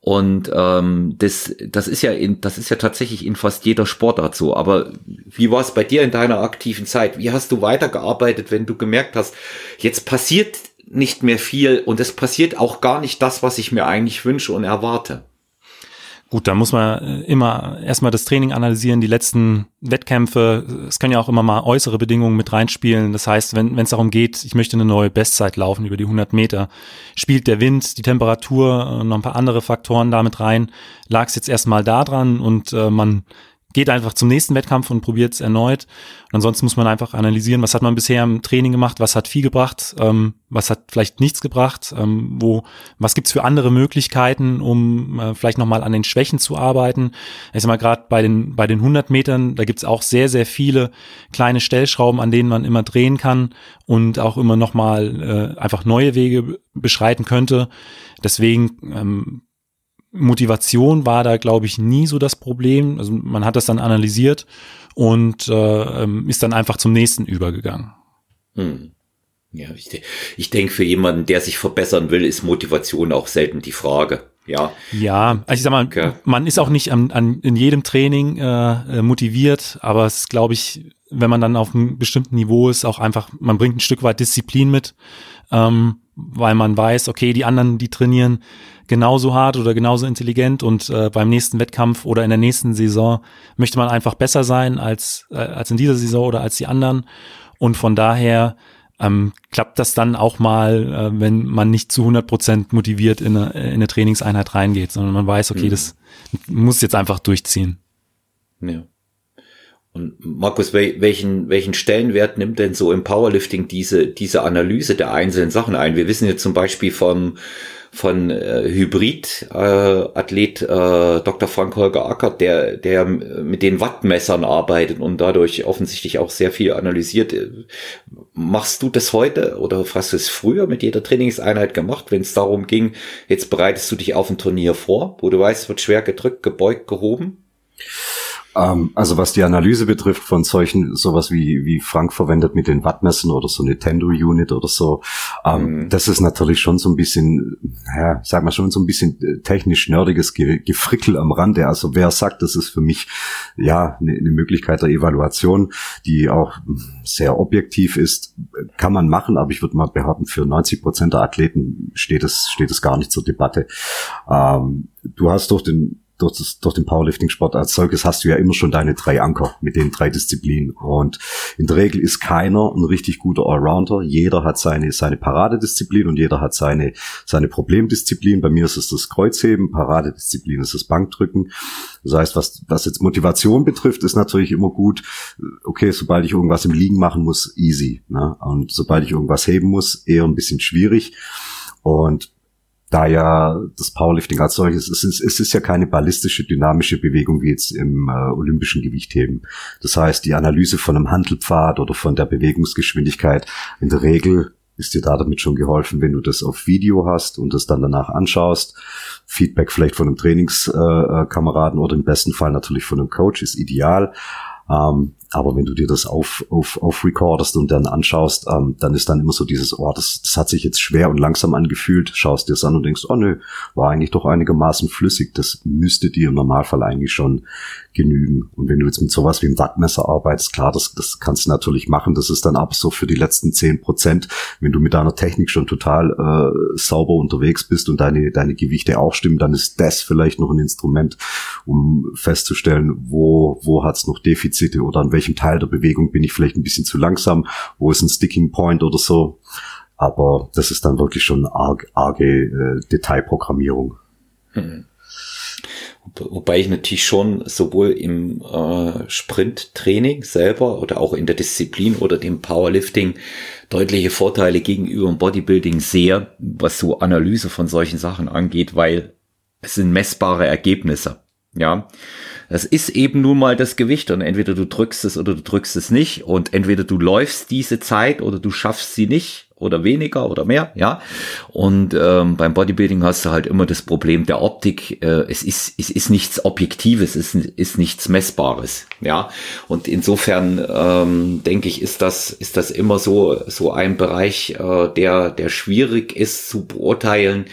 Und ähm, das, das ist ja in, das ist ja tatsächlich in fast jeder Sportart so. Aber wie war es bei dir in deiner aktiven Zeit? Wie hast du weitergearbeitet, wenn du gemerkt hast, jetzt passiert nicht mehr viel und es passiert auch gar nicht das, was ich mir eigentlich wünsche und erwarte? Gut, da muss man äh, immer erstmal das Training analysieren, die letzten Wettkämpfe. Es können ja auch immer mal äußere Bedingungen mit reinspielen. Das heißt, wenn es darum geht, ich möchte eine neue Bestzeit laufen über die 100 Meter, spielt der Wind, die Temperatur und noch ein paar andere Faktoren damit rein. Lag es jetzt erstmal da dran und äh, man geht einfach zum nächsten Wettkampf und probiert es erneut. Und ansonsten muss man einfach analysieren, was hat man bisher im Training gemacht, was hat viel gebracht, ähm, was hat vielleicht nichts gebracht, ähm, wo, was gibt's für andere Möglichkeiten, um äh, vielleicht nochmal an den Schwächen zu arbeiten. Ich sag mal, gerade bei den, bei den 100 Metern, da gibt's auch sehr, sehr viele kleine Stellschrauben, an denen man immer drehen kann und auch immer nochmal äh, einfach neue Wege beschreiten könnte. Deswegen ähm, Motivation war da, glaube ich, nie so das Problem. Also man hat das dann analysiert und äh, ähm, ist dann einfach zum nächsten übergegangen. Hm. Ja, ich, ich denke, für jemanden, der sich verbessern will, ist Motivation auch selten die Frage. Ja. Ja, also ich sag mal, okay. man ist auch nicht an, an, in jedem Training äh, motiviert, aber es glaube ich, wenn man dann auf einem bestimmten Niveau ist, auch einfach, man bringt ein Stück weit Disziplin mit, ähm, weil man weiß, okay, die anderen, die trainieren genauso hart oder genauso intelligent und äh, beim nächsten Wettkampf oder in der nächsten Saison möchte man einfach besser sein als, äh, als in dieser Saison oder als die anderen. Und von daher ähm, klappt das dann auch mal, äh, wenn man nicht zu 100 Prozent motiviert in eine, in eine Trainingseinheit reingeht, sondern man weiß, okay, mhm. das muss jetzt einfach durchziehen. Ja. Und Markus, welchen, welchen Stellenwert nimmt denn so im Powerlifting diese, diese Analyse der einzelnen Sachen ein? Wir wissen jetzt zum Beispiel vom, von äh, Hybrid-Athlet äh, äh, Dr. Frank Holger Ackert, der, der mit den Wattmessern arbeitet und dadurch offensichtlich auch sehr viel analysiert. Machst du das heute oder hast du es früher mit jeder Trainingseinheit gemacht, wenn es darum ging, jetzt bereitest du dich auf ein Turnier vor, wo du weißt, wird schwer gedrückt, gebeugt, gehoben? Ähm, also was die Analyse betrifft von solchen, sowas wie, wie Frank verwendet mit den Wattmessen oder so eine Tendo-Unit oder so, ähm, mhm. das ist natürlich schon so ein bisschen, ja, sag mal schon so ein bisschen äh, technisch nerdiges Ge Gefrickel am Rande. Also wer sagt, das ist für mich ja eine, eine Möglichkeit der Evaluation, die auch sehr objektiv ist, kann man machen, aber ich würde mal behaupten, für 90 Prozent der Athleten steht es, steht es gar nicht zur Debatte. Ähm, du hast durch den durch, das, durch den Powerlifting-Sport als solches hast du ja immer schon deine drei Anker mit den drei Disziplinen. Und in der Regel ist keiner ein richtig guter Allrounder. Jeder hat seine, seine Paradedisziplin und jeder hat seine, seine Problemdisziplin. Bei mir ist es das Kreuzheben, Paradedisziplin ist das Bankdrücken. Das heißt, was, was jetzt Motivation betrifft, ist natürlich immer gut. Okay, sobald ich irgendwas im Liegen machen muss, easy. Ne? Und sobald ich irgendwas heben muss, eher ein bisschen schwierig. Und da ja das Powerlifting als solches, es ist, es ist ja keine ballistische, dynamische Bewegung wie jetzt im äh, olympischen Gewichtheben. Das heißt, die Analyse von einem Handelpfad oder von der Bewegungsgeschwindigkeit in der Regel ist dir da damit schon geholfen, wenn du das auf Video hast und das dann danach anschaust. Feedback vielleicht von einem Trainingskameraden äh, oder im besten Fall natürlich von einem Coach ist ideal. Ähm, aber wenn du dir das auf, auf, auf recordest und dann anschaust, ähm, dann ist dann immer so dieses, oh, das, das hat sich jetzt schwer und langsam angefühlt, schaust dir es an und denkst, oh nö, war eigentlich doch einigermaßen flüssig. Das müsste dir im Normalfall eigentlich schon genügen. Und wenn du jetzt mit sowas wie einem Wattmesser arbeitest, klar, das, das kannst du natürlich machen. Das ist dann aber so für die letzten zehn Prozent, wenn du mit deiner Technik schon total äh, sauber unterwegs bist und deine, deine Gewichte auch stimmen, dann ist das vielleicht noch ein Instrument, um festzustellen, wo, wo hat's noch Defizite oder an welchem Teil der Bewegung bin ich vielleicht ein bisschen zu langsam, wo ist ein Sticking Point oder so. Aber das ist dann wirklich schon arg, arge äh, Detailprogrammierung. Mhm. Wobei ich natürlich schon sowohl im äh, Sprinttraining selber oder auch in der Disziplin oder dem Powerlifting deutliche Vorteile gegenüber dem Bodybuilding sehe, was so Analyse von solchen Sachen angeht, weil es sind messbare Ergebnisse. Ja, das ist eben nun mal das Gewicht und entweder du drückst es oder du drückst es nicht und entweder du läufst diese Zeit oder du schaffst sie nicht oder weniger oder mehr, ja. Und ähm, beim Bodybuilding hast du halt immer das Problem der Optik. Äh, es ist es ist nichts Objektives, es ist, ist nichts Messbares, ja. Und insofern ähm, denke ich, ist das ist das immer so so ein Bereich, äh, der der schwierig ist zu beurteilen.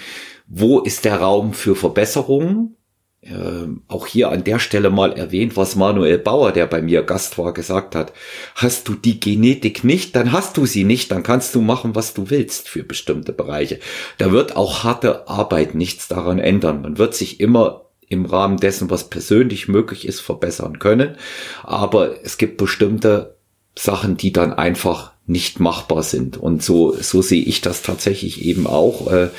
Wo ist der Raum für Verbesserungen? Äh, auch hier an der Stelle mal erwähnt, was Manuel Bauer, der bei mir Gast war, gesagt hat. Hast du die Genetik nicht, dann hast du sie nicht, dann kannst du machen, was du willst für bestimmte Bereiche. Da wird auch harte Arbeit nichts daran ändern. Man wird sich immer im Rahmen dessen, was persönlich möglich ist, verbessern können. Aber es gibt bestimmte Sachen, die dann einfach nicht machbar sind. Und so, so sehe ich das tatsächlich eben auch, äh,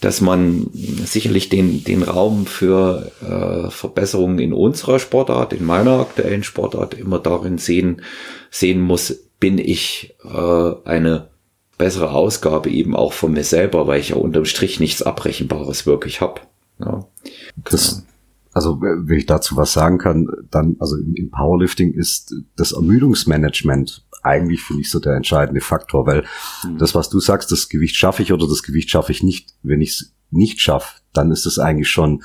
dass man sicherlich den, den Raum für äh, Verbesserungen in unserer Sportart, in meiner aktuellen Sportart immer darin sehen, sehen muss, bin ich äh, eine bessere Ausgabe eben auch von mir selber, weil ich ja unterm Strich nichts Abrechenbares wirklich habe. Ja. Das, also wenn ich dazu was sagen kann, dann, also im, Powerlifting ist das Ermüdungsmanagement eigentlich für mich so der entscheidende Faktor, weil mhm. das, was du sagst, das Gewicht schaffe ich oder das Gewicht schaffe ich nicht. Wenn ich es nicht schaffe, dann ist es eigentlich schon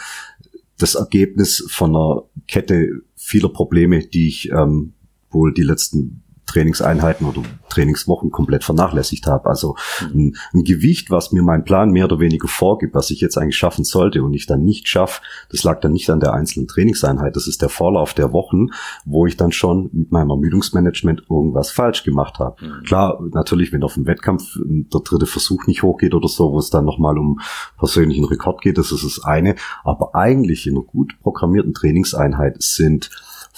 das Ergebnis von einer Kette vieler Probleme, die ich ähm, wohl die letzten Trainingseinheiten oder Trainingswochen komplett vernachlässigt habe. Also ein, ein, Gewicht, was mir mein Plan mehr oder weniger vorgibt, was ich jetzt eigentlich schaffen sollte und ich dann nicht schaffe, das lag dann nicht an der einzelnen Trainingseinheit. Das ist der Vorlauf der Wochen, wo ich dann schon mit meinem Ermüdungsmanagement irgendwas falsch gemacht habe. Mhm. Klar, natürlich, wenn auf dem Wettkampf der dritte Versuch nicht hochgeht oder so, wo es dann nochmal um persönlichen Rekord geht, das ist das eine. Aber eigentlich in einer gut programmierten Trainingseinheit sind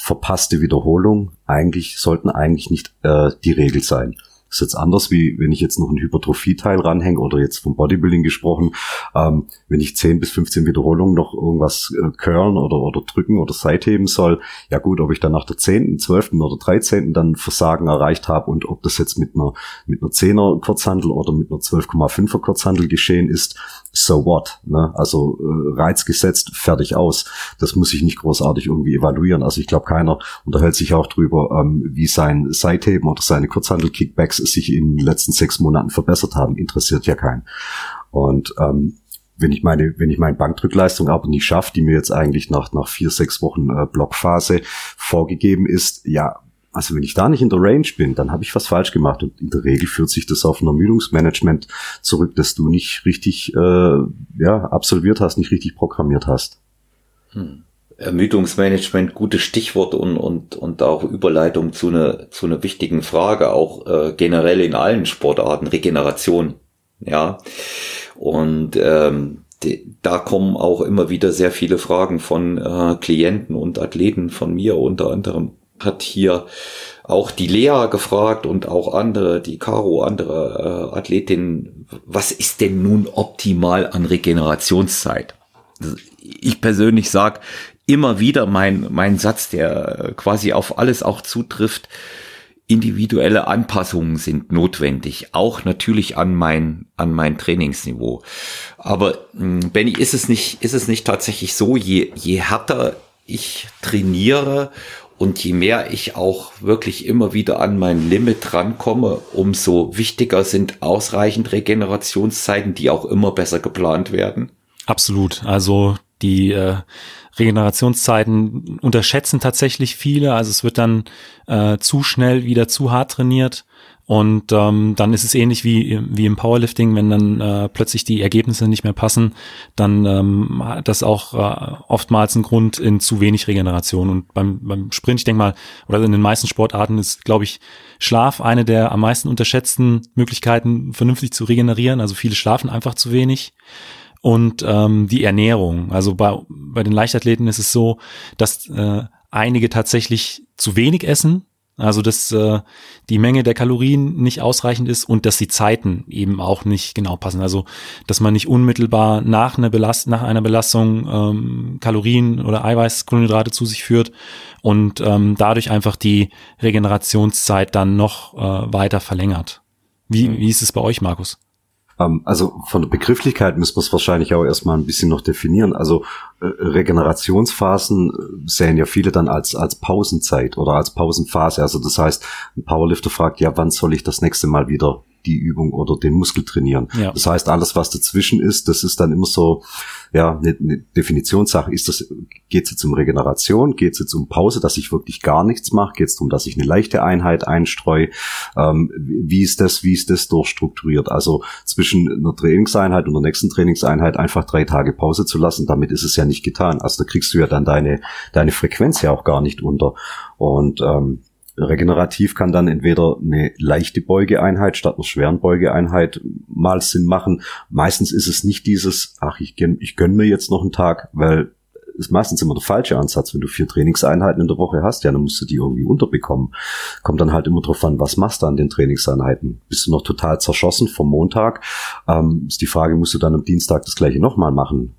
verpasste Wiederholung eigentlich sollten eigentlich nicht äh, die Regel sein. Das ist jetzt anders, wie wenn ich jetzt noch einen Hypertrophie-Teil ranhänge oder jetzt vom Bodybuilding gesprochen, ähm, wenn ich 10 bis 15 Wiederholungen noch irgendwas äh, curlen oder, oder drücken oder seitheben soll, ja gut, ob ich dann nach der 10., 12. oder 13. dann Versagen erreicht habe und ob das jetzt mit einer, mit einer 10er Kurzhandel oder mit einer 12,5er Kurzhandel geschehen ist, so what? Ne? Also äh, Reiz gesetzt, fertig aus. Das muss ich nicht großartig irgendwie evaluieren. Also ich glaube, keiner unterhält sich auch drüber, ähm, wie sein Seitheben oder seine Kurzhandel-Kickbacks sich in den letzten sechs Monaten verbessert haben. Interessiert ja keinen. Und ähm, wenn ich meine, wenn ich meine Bankdrückleistung aber nicht schaffe, die mir jetzt eigentlich nach, nach vier, sechs Wochen äh, Blockphase vorgegeben ist, ja, also wenn ich da nicht in der Range bin, dann habe ich was falsch gemacht. Und in der Regel führt sich das auf ein Ermüdungsmanagement zurück, dass du nicht richtig äh, ja, absolviert hast, nicht richtig programmiert hast. Hm. Ermüdungsmanagement, gutes Stichwort und, und, und auch Überleitung zu einer zu einer wichtigen Frage, auch äh, generell in allen Sportarten, Regeneration. Ja. Und ähm, die, da kommen auch immer wieder sehr viele Fragen von äh, Klienten und Athleten von mir unter anderem hat hier auch die Lea gefragt und auch andere, die Caro, andere äh, Athletinnen, was ist denn nun optimal an Regenerationszeit? Ich persönlich sag immer wieder mein, mein Satz, der quasi auf alles auch zutrifft, individuelle Anpassungen sind notwendig, auch natürlich an mein, an mein Trainingsniveau. Aber hm, Benny, ist es nicht, ist es nicht tatsächlich so, je, je härter ich trainiere und je mehr ich auch wirklich immer wieder an mein Limit rankomme, umso wichtiger sind ausreichend Regenerationszeiten, die auch immer besser geplant werden. Absolut. Also die äh, Regenerationszeiten unterschätzen tatsächlich viele. Also es wird dann äh, zu schnell wieder zu hart trainiert. Und ähm, dann ist es ähnlich wie, wie im Powerlifting, wenn dann äh, plötzlich die Ergebnisse nicht mehr passen, dann ähm, hat das auch äh, oftmals ein Grund in zu wenig Regeneration. Und beim, beim Sprint, ich denke mal, oder in den meisten Sportarten ist, glaube ich, Schlaf eine der am meisten unterschätzten Möglichkeiten, vernünftig zu regenerieren. Also viele schlafen einfach zu wenig und ähm, die Ernährung. Also bei, bei den Leichtathleten ist es so, dass äh, einige tatsächlich zu wenig essen, also dass äh, die Menge der Kalorien nicht ausreichend ist und dass die Zeiten eben auch nicht genau passen. Also dass man nicht unmittelbar nach einer, Belast nach einer Belastung ähm, Kalorien oder Eiweißkohlenhydrate zu sich führt und ähm, dadurch einfach die Regenerationszeit dann noch äh, weiter verlängert. Wie, mhm. wie ist es bei euch, Markus? Ähm, also von der Begrifflichkeit müssen wir es wahrscheinlich auch erstmal ein bisschen noch definieren. Also äh, Regenerationsphasen äh, sehen ja viele dann als, als Pausenzeit oder als Pausenphase. Also das heißt, ein Powerlifter fragt, ja, wann soll ich das nächste Mal wieder die Übung oder den Muskel trainieren. Ja. Das heißt, alles, was dazwischen ist, das ist dann immer so, ja, eine, eine Definitionssache. Ist das, geht es jetzt um Regeneration? Geht es jetzt um Pause, dass ich wirklich gar nichts mache? Geht es darum, dass ich eine leichte Einheit einstreue? Ähm, wie ist das, wie ist das durchstrukturiert? Also zwischen einer Trainingseinheit und der nächsten Trainingseinheit einfach drei Tage Pause zu lassen, damit ist es ja nicht getan. Also da kriegst du ja dann deine, deine Frequenz ja auch gar nicht unter. Und ähm, Regenerativ kann dann entweder eine leichte Beugeeinheit statt einer schweren Beugeeinheit mal Sinn machen. Meistens ist es nicht dieses, ach, ich gönn, ich gönn mir jetzt noch einen Tag, weil ist meistens immer der falsche Ansatz. Wenn du vier Trainingseinheiten in der Woche hast, ja, dann musst du die irgendwie unterbekommen. Kommt dann halt immer drauf an, was machst du an den Trainingseinheiten? Bist du noch total zerschossen vom Montag? Ähm, ist die Frage, musst du dann am Dienstag das gleiche nochmal machen?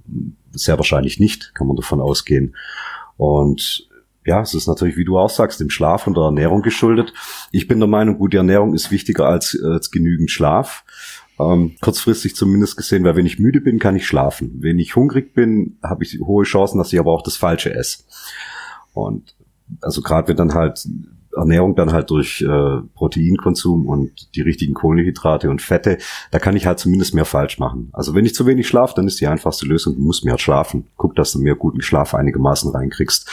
Sehr wahrscheinlich nicht, kann man davon ausgehen. Und ja, es ist natürlich, wie du auch sagst, dem Schlaf und der Ernährung geschuldet. Ich bin der Meinung, gute Ernährung ist wichtiger als, als genügend Schlaf. Ähm, kurzfristig zumindest gesehen, weil wenn ich müde bin, kann ich schlafen. Wenn ich hungrig bin, habe ich hohe Chancen, dass ich aber auch das Falsche esse. Und also gerade wenn dann halt Ernährung dann halt durch äh, Proteinkonsum und die richtigen Kohlenhydrate und Fette, da kann ich halt zumindest mehr falsch machen. Also wenn ich zu wenig schlafe, dann ist die einfachste Lösung, du musst mehr schlafen. Guck, dass du mehr guten Schlaf einigermaßen reinkriegst.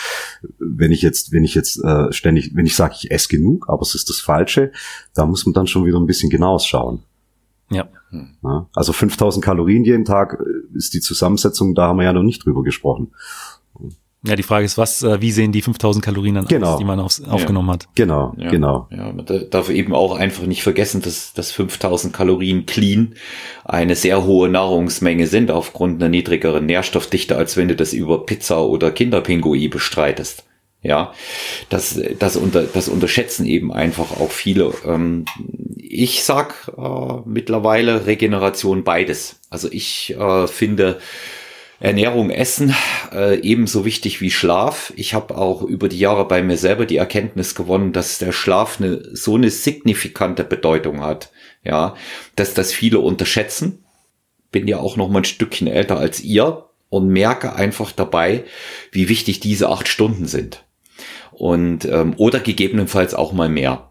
Wenn ich jetzt, wenn ich jetzt äh, ständig, wenn ich sage, ich esse genug, aber es ist das Falsche, da muss man dann schon wieder ein bisschen genau schauen. Ja. ja. Also 5000 Kalorien jeden Tag äh, ist die Zusammensetzung, da haben wir ja noch nicht drüber gesprochen. Ja, die Frage ist, was, äh, wie sehen die 5000 Kalorien dann genau. aus, die man aufs, aufgenommen ja. hat? Genau, ja. genau. Ja, man darf eben auch einfach nicht vergessen, dass, dass 5000 Kalorien clean eine sehr hohe Nahrungsmenge sind aufgrund einer niedrigeren Nährstoffdichte, als wenn du das über Pizza oder Kinderpingui bestreitest. Ja, das, das, unter, das unterschätzen eben einfach auch viele. Ähm, ich sag äh, mittlerweile Regeneration beides. Also ich äh, finde Ernährung, Essen äh, ebenso wichtig wie Schlaf. Ich habe auch über die Jahre bei mir selber die Erkenntnis gewonnen, dass der Schlaf eine, so eine signifikante Bedeutung hat, ja, dass das viele unterschätzen. Bin ja auch noch mal ein Stückchen älter als ihr und merke einfach dabei, wie wichtig diese acht Stunden sind. Und ähm, oder gegebenenfalls auch mal mehr.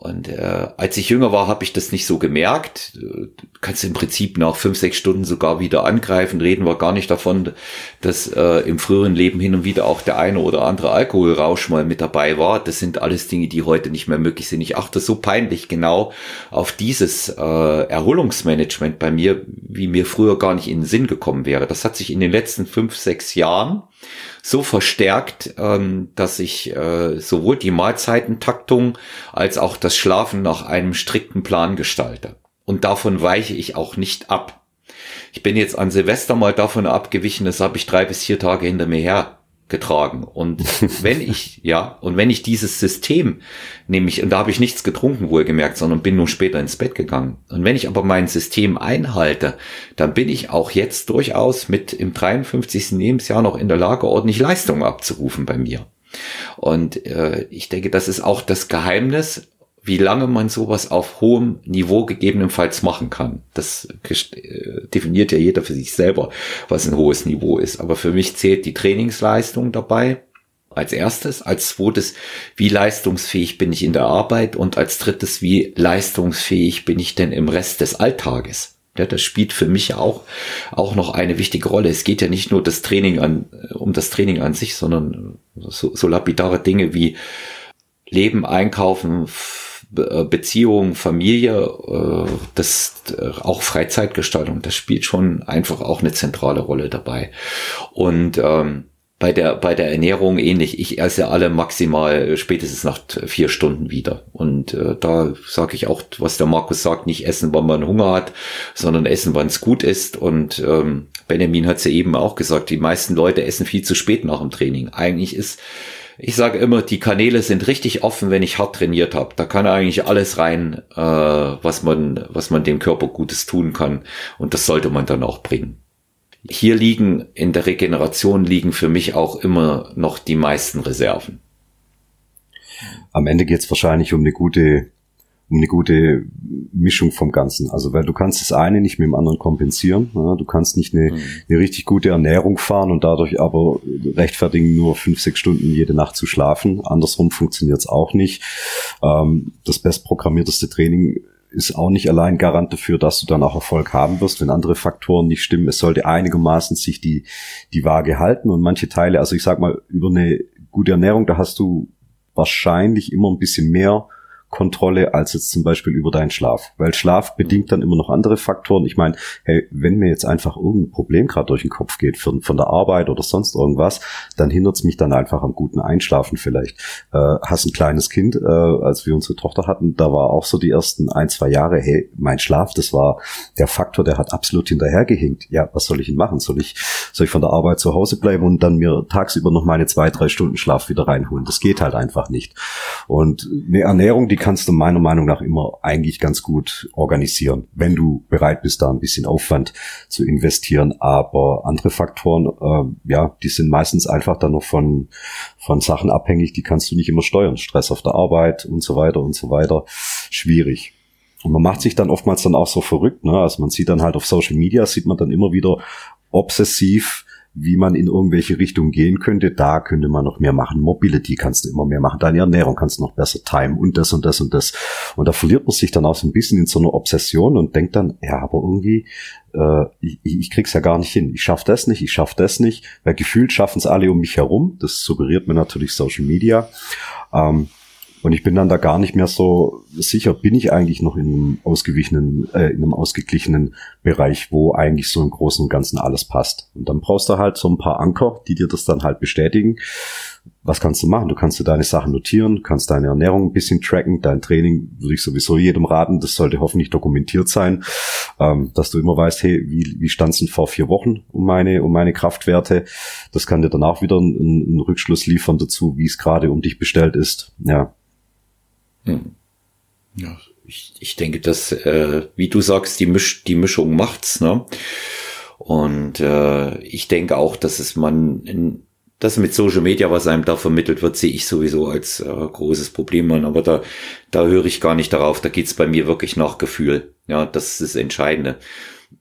Und äh, als ich jünger war, habe ich das nicht so gemerkt. Du kannst im Prinzip nach fünf, sechs Stunden sogar wieder angreifen. Reden wir gar nicht davon, dass äh, im früheren Leben hin und wieder auch der eine oder andere Alkoholrausch mal mit dabei war. Das sind alles Dinge, die heute nicht mehr möglich sind. Ich achte so peinlich genau auf dieses äh, Erholungsmanagement bei mir, wie mir früher gar nicht in den Sinn gekommen wäre. Das hat sich in den letzten fünf, sechs Jahren so verstärkt, ähm, dass ich äh, sowohl die Mahlzeitentaktung als auch das Schlafen nach einem strikten Plan gestalte. Und davon weiche ich auch nicht ab. Ich bin jetzt an Silvester mal davon abgewichen, das habe ich drei bis vier Tage hinter mir her getragen. Und [laughs] wenn ich, ja, und wenn ich dieses System, nämlich, und da habe ich nichts getrunken, wohlgemerkt, sondern bin nur später ins Bett gegangen. Und wenn ich aber mein System einhalte, dann bin ich auch jetzt durchaus mit im 53. Lebensjahr noch in der Lage, ordentlich Leistungen abzurufen bei mir. Und äh, ich denke, das ist auch das Geheimnis wie lange man sowas auf hohem Niveau gegebenenfalls machen kann. Das äh, definiert ja jeder für sich selber, was ein hohes Niveau ist. Aber für mich zählt die Trainingsleistung dabei als erstes, als zweites, wie leistungsfähig bin ich in der Arbeit und als drittes, wie leistungsfähig bin ich denn im Rest des Alltages. Ja, das spielt für mich auch, auch noch eine wichtige Rolle. Es geht ja nicht nur das Training an, um das Training an sich, sondern so, so lapidare Dinge wie Leben, Einkaufen, äh, Beziehung, Familie, äh, das äh, auch Freizeitgestaltung, das spielt schon einfach auch eine zentrale Rolle dabei. Und ähm, bei der bei der Ernährung ähnlich. Ich esse alle maximal spätestens nach vier Stunden wieder. Und äh, da sage ich auch, was der Markus sagt, nicht essen, wann man Hunger hat, sondern essen, wann es gut ist. Und ähm, Benjamin hat es ja eben auch gesagt, die meisten Leute essen viel zu spät nach dem Training. Eigentlich ist ich sage immer, die Kanäle sind richtig offen, wenn ich hart trainiert habe. Da kann eigentlich alles rein, äh, was man, was man dem Körper Gutes tun kann. Und das sollte man dann auch bringen. Hier liegen in der Regeneration liegen für mich auch immer noch die meisten Reserven. Am Ende geht es wahrscheinlich um eine gute eine gute Mischung vom Ganzen. Also weil du kannst das eine nicht mit dem anderen kompensieren. Ja? Du kannst nicht eine, mhm. eine richtig gute Ernährung fahren und dadurch aber rechtfertigen, nur fünf, sechs Stunden jede Nacht zu schlafen. Andersrum funktioniert es auch nicht. Ähm, das bestprogrammierteste Training ist auch nicht allein Garant dafür, dass du dann auch Erfolg haben wirst, wenn andere Faktoren nicht stimmen. Es sollte einigermaßen sich die, die Waage halten und manche Teile, also ich sag mal, über eine gute Ernährung, da hast du wahrscheinlich immer ein bisschen mehr Kontrolle als jetzt zum Beispiel über deinen Schlaf. Weil Schlaf bedingt dann immer noch andere Faktoren. Ich meine, hey, wenn mir jetzt einfach irgendein Problem gerade durch den Kopf geht, von, von der Arbeit oder sonst irgendwas, dann hindert es mich dann einfach am guten Einschlafen vielleicht. Äh, hast ein kleines Kind, äh, als wir unsere Tochter hatten, da war auch so die ersten ein, zwei Jahre, hey, mein Schlaf, das war der Faktor, der hat absolut hinterhergehinkt. Ja, was soll ich denn machen? Soll ich, soll ich von der Arbeit zu Hause bleiben und dann mir tagsüber noch meine zwei, drei Stunden Schlaf wieder reinholen? Das geht halt einfach nicht. Und eine Ernährung, die kannst du meiner Meinung nach immer eigentlich ganz gut organisieren, wenn du bereit bist, da ein bisschen Aufwand zu investieren. Aber andere Faktoren, äh, ja, die sind meistens einfach dann noch von, von Sachen abhängig, die kannst du nicht immer steuern. Stress auf der Arbeit und so weiter und so weiter. Schwierig. Und man macht sich dann oftmals dann auch so verrückt, ne? Also man sieht dann halt auf Social Media, sieht man dann immer wieder obsessiv wie man in irgendwelche Richtungen gehen könnte. Da könnte man noch mehr machen. Mobility kannst du immer mehr machen. Deine Ernährung kannst du noch besser timen und das und das und das. Und da verliert man sich dann auch so ein bisschen in so einer Obsession und denkt dann, ja, aber irgendwie, äh, ich, ich krieg's ja gar nicht hin. Ich schaff das nicht, ich schaff das nicht. Weil gefühlt schaffen es alle um mich herum. Das suggeriert mir natürlich Social Media. Ähm, und ich bin dann da gar nicht mehr so sicher, bin ich eigentlich noch in einem ausgewichenen, äh, in einem ausgeglichenen Bereich, wo eigentlich so im Großen und Ganzen alles passt. Und dann brauchst du halt so ein paar Anker, die dir das dann halt bestätigen. Was kannst du machen? Du kannst dir deine Sachen notieren, kannst deine Ernährung ein bisschen tracken, dein Training würde ich sowieso jedem raten, das sollte hoffentlich dokumentiert sein, ähm, dass du immer weißt, hey, wie, wie stand es denn vor vier Wochen um meine, um meine Kraftwerte? Das kann dir danach wieder einen, einen Rückschluss liefern dazu, wie es gerade um dich bestellt ist. Ja, hm. Ja, ich, ich denke, dass, äh, wie du sagst, die, Misch, die Mischung macht's, ne? Und äh, ich denke auch, dass es man in, das mit Social Media, was einem da vermittelt wird, sehe ich sowieso als äh, großes Problem an. Aber da, da höre ich gar nicht darauf. Da geht's bei mir wirklich nach Gefühl. Ja, das ist das Entscheidende.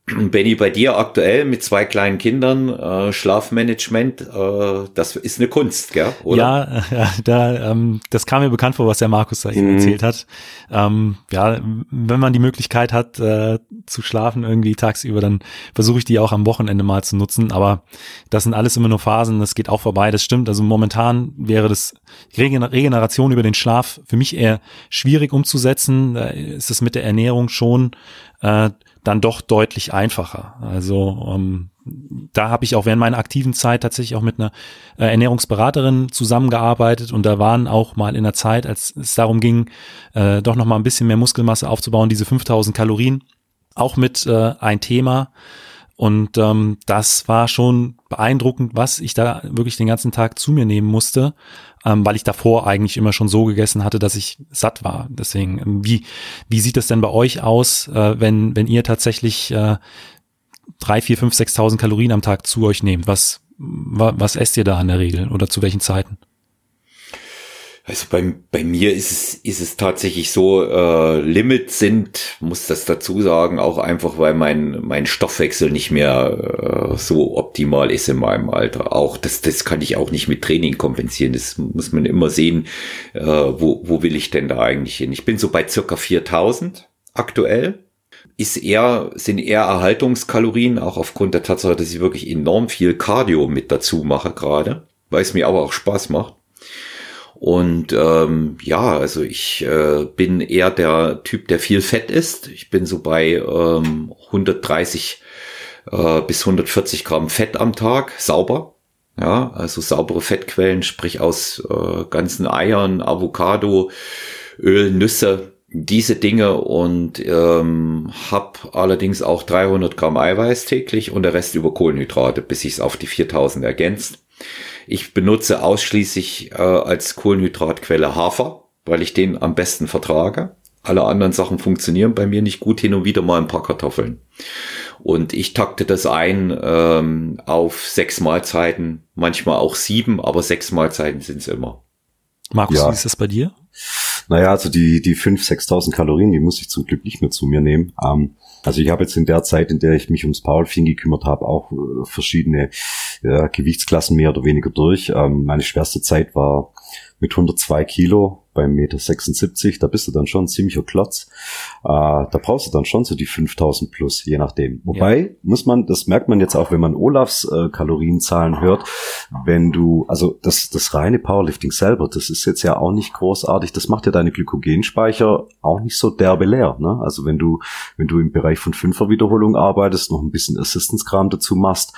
Benny, bei dir aktuell mit zwei kleinen Kindern, äh, Schlafmanagement, äh, das ist eine Kunst, gell? Oder? Ja, [laughs] ja da, ähm, das kam mir bekannt vor, was der Markus da mhm. erzählt hat. Ähm, ja, wenn man die Möglichkeit hat, äh, zu schlafen irgendwie tagsüber, dann versuche ich die auch am Wochenende mal zu nutzen. Aber das sind alles immer nur Phasen, das geht auch vorbei, das stimmt. Also momentan wäre das Regeneration über den Schlaf für mich eher schwierig umzusetzen. Da ist es mit der Ernährung schon äh, dann doch deutlich einfacher. Also ähm, da habe ich auch während meiner aktiven Zeit tatsächlich auch mit einer äh, Ernährungsberaterin zusammengearbeitet und da waren auch mal in der Zeit, als es darum ging, äh, doch noch mal ein bisschen mehr Muskelmasse aufzubauen, diese 5000 Kalorien auch mit äh, ein Thema. Und ähm, das war schon beeindruckend, was ich da wirklich den ganzen Tag zu mir nehmen musste, ähm, weil ich davor eigentlich immer schon so gegessen hatte, dass ich satt war. Deswegen, ähm, wie, wie sieht das denn bei euch aus, äh, wenn, wenn ihr tatsächlich äh, drei, vier, fünf, sechstausend Kalorien am Tag zu euch nehmt? Was, was esst ihr da in der Regel oder zu welchen Zeiten? Also bei, bei mir ist es, ist es tatsächlich so, äh, Limit sind, muss das dazu sagen, auch einfach, weil mein, mein Stoffwechsel nicht mehr äh, so optimal ist in meinem Alter. Auch das, das kann ich auch nicht mit Training kompensieren. Das muss man immer sehen, äh, wo, wo will ich denn da eigentlich hin. Ich bin so bei circa 4000 aktuell. Ist eher, sind eher Erhaltungskalorien, auch aufgrund der Tatsache, dass ich wirklich enorm viel Cardio mit dazu mache gerade, weil es mir aber auch Spaß macht. Und ähm, ja, also ich äh, bin eher der Typ, der viel Fett isst. Ich bin so bei ähm, 130 äh, bis 140 Gramm Fett am Tag, sauber. Ja, also saubere Fettquellen, sprich aus äh, ganzen Eiern, Avocado, Öl, Nüsse, diese Dinge und ähm, habe allerdings auch 300 Gramm Eiweiß täglich und der Rest über Kohlenhydrate, bis sich es auf die 4000 ergänzt. Ich benutze ausschließlich äh, als Kohlenhydratquelle Hafer, weil ich den am besten vertrage. Alle anderen Sachen funktionieren bei mir nicht gut, hin und wieder mal ein paar Kartoffeln. Und ich takte das ein ähm, auf sechs Mahlzeiten, manchmal auch sieben, aber sechs Mahlzeiten sind es immer. Markus, ja. wie ist das bei dir? Naja, also die, die 5.000, 6.000 Kalorien, die muss ich zum Glück nicht mehr zu mir nehmen. Ähm, also ich habe jetzt in der Zeit, in der ich mich ums Powerlifting gekümmert habe, auch äh, verschiedene äh, Gewichtsklassen mehr oder weniger durch. Ähm, meine schwerste Zeit war mit 102 Kilo beim Meter 76, da bist du dann schon ein ziemlicher Klotz. Äh, da brauchst du dann schon so die 5000 plus, je nachdem. Wobei, ja. muss man, das merkt man jetzt auch, wenn man Olafs äh, Kalorienzahlen hört, wenn du, also das, das reine Powerlifting selber, das ist jetzt ja auch nicht großartig, das macht ja deine Glykogenspeicher auch nicht so derbe leer. Ne? Also wenn du, wenn du im Bereich von Fünfer Wiederholung arbeitest, noch ein bisschen Assistance-Kram dazu machst,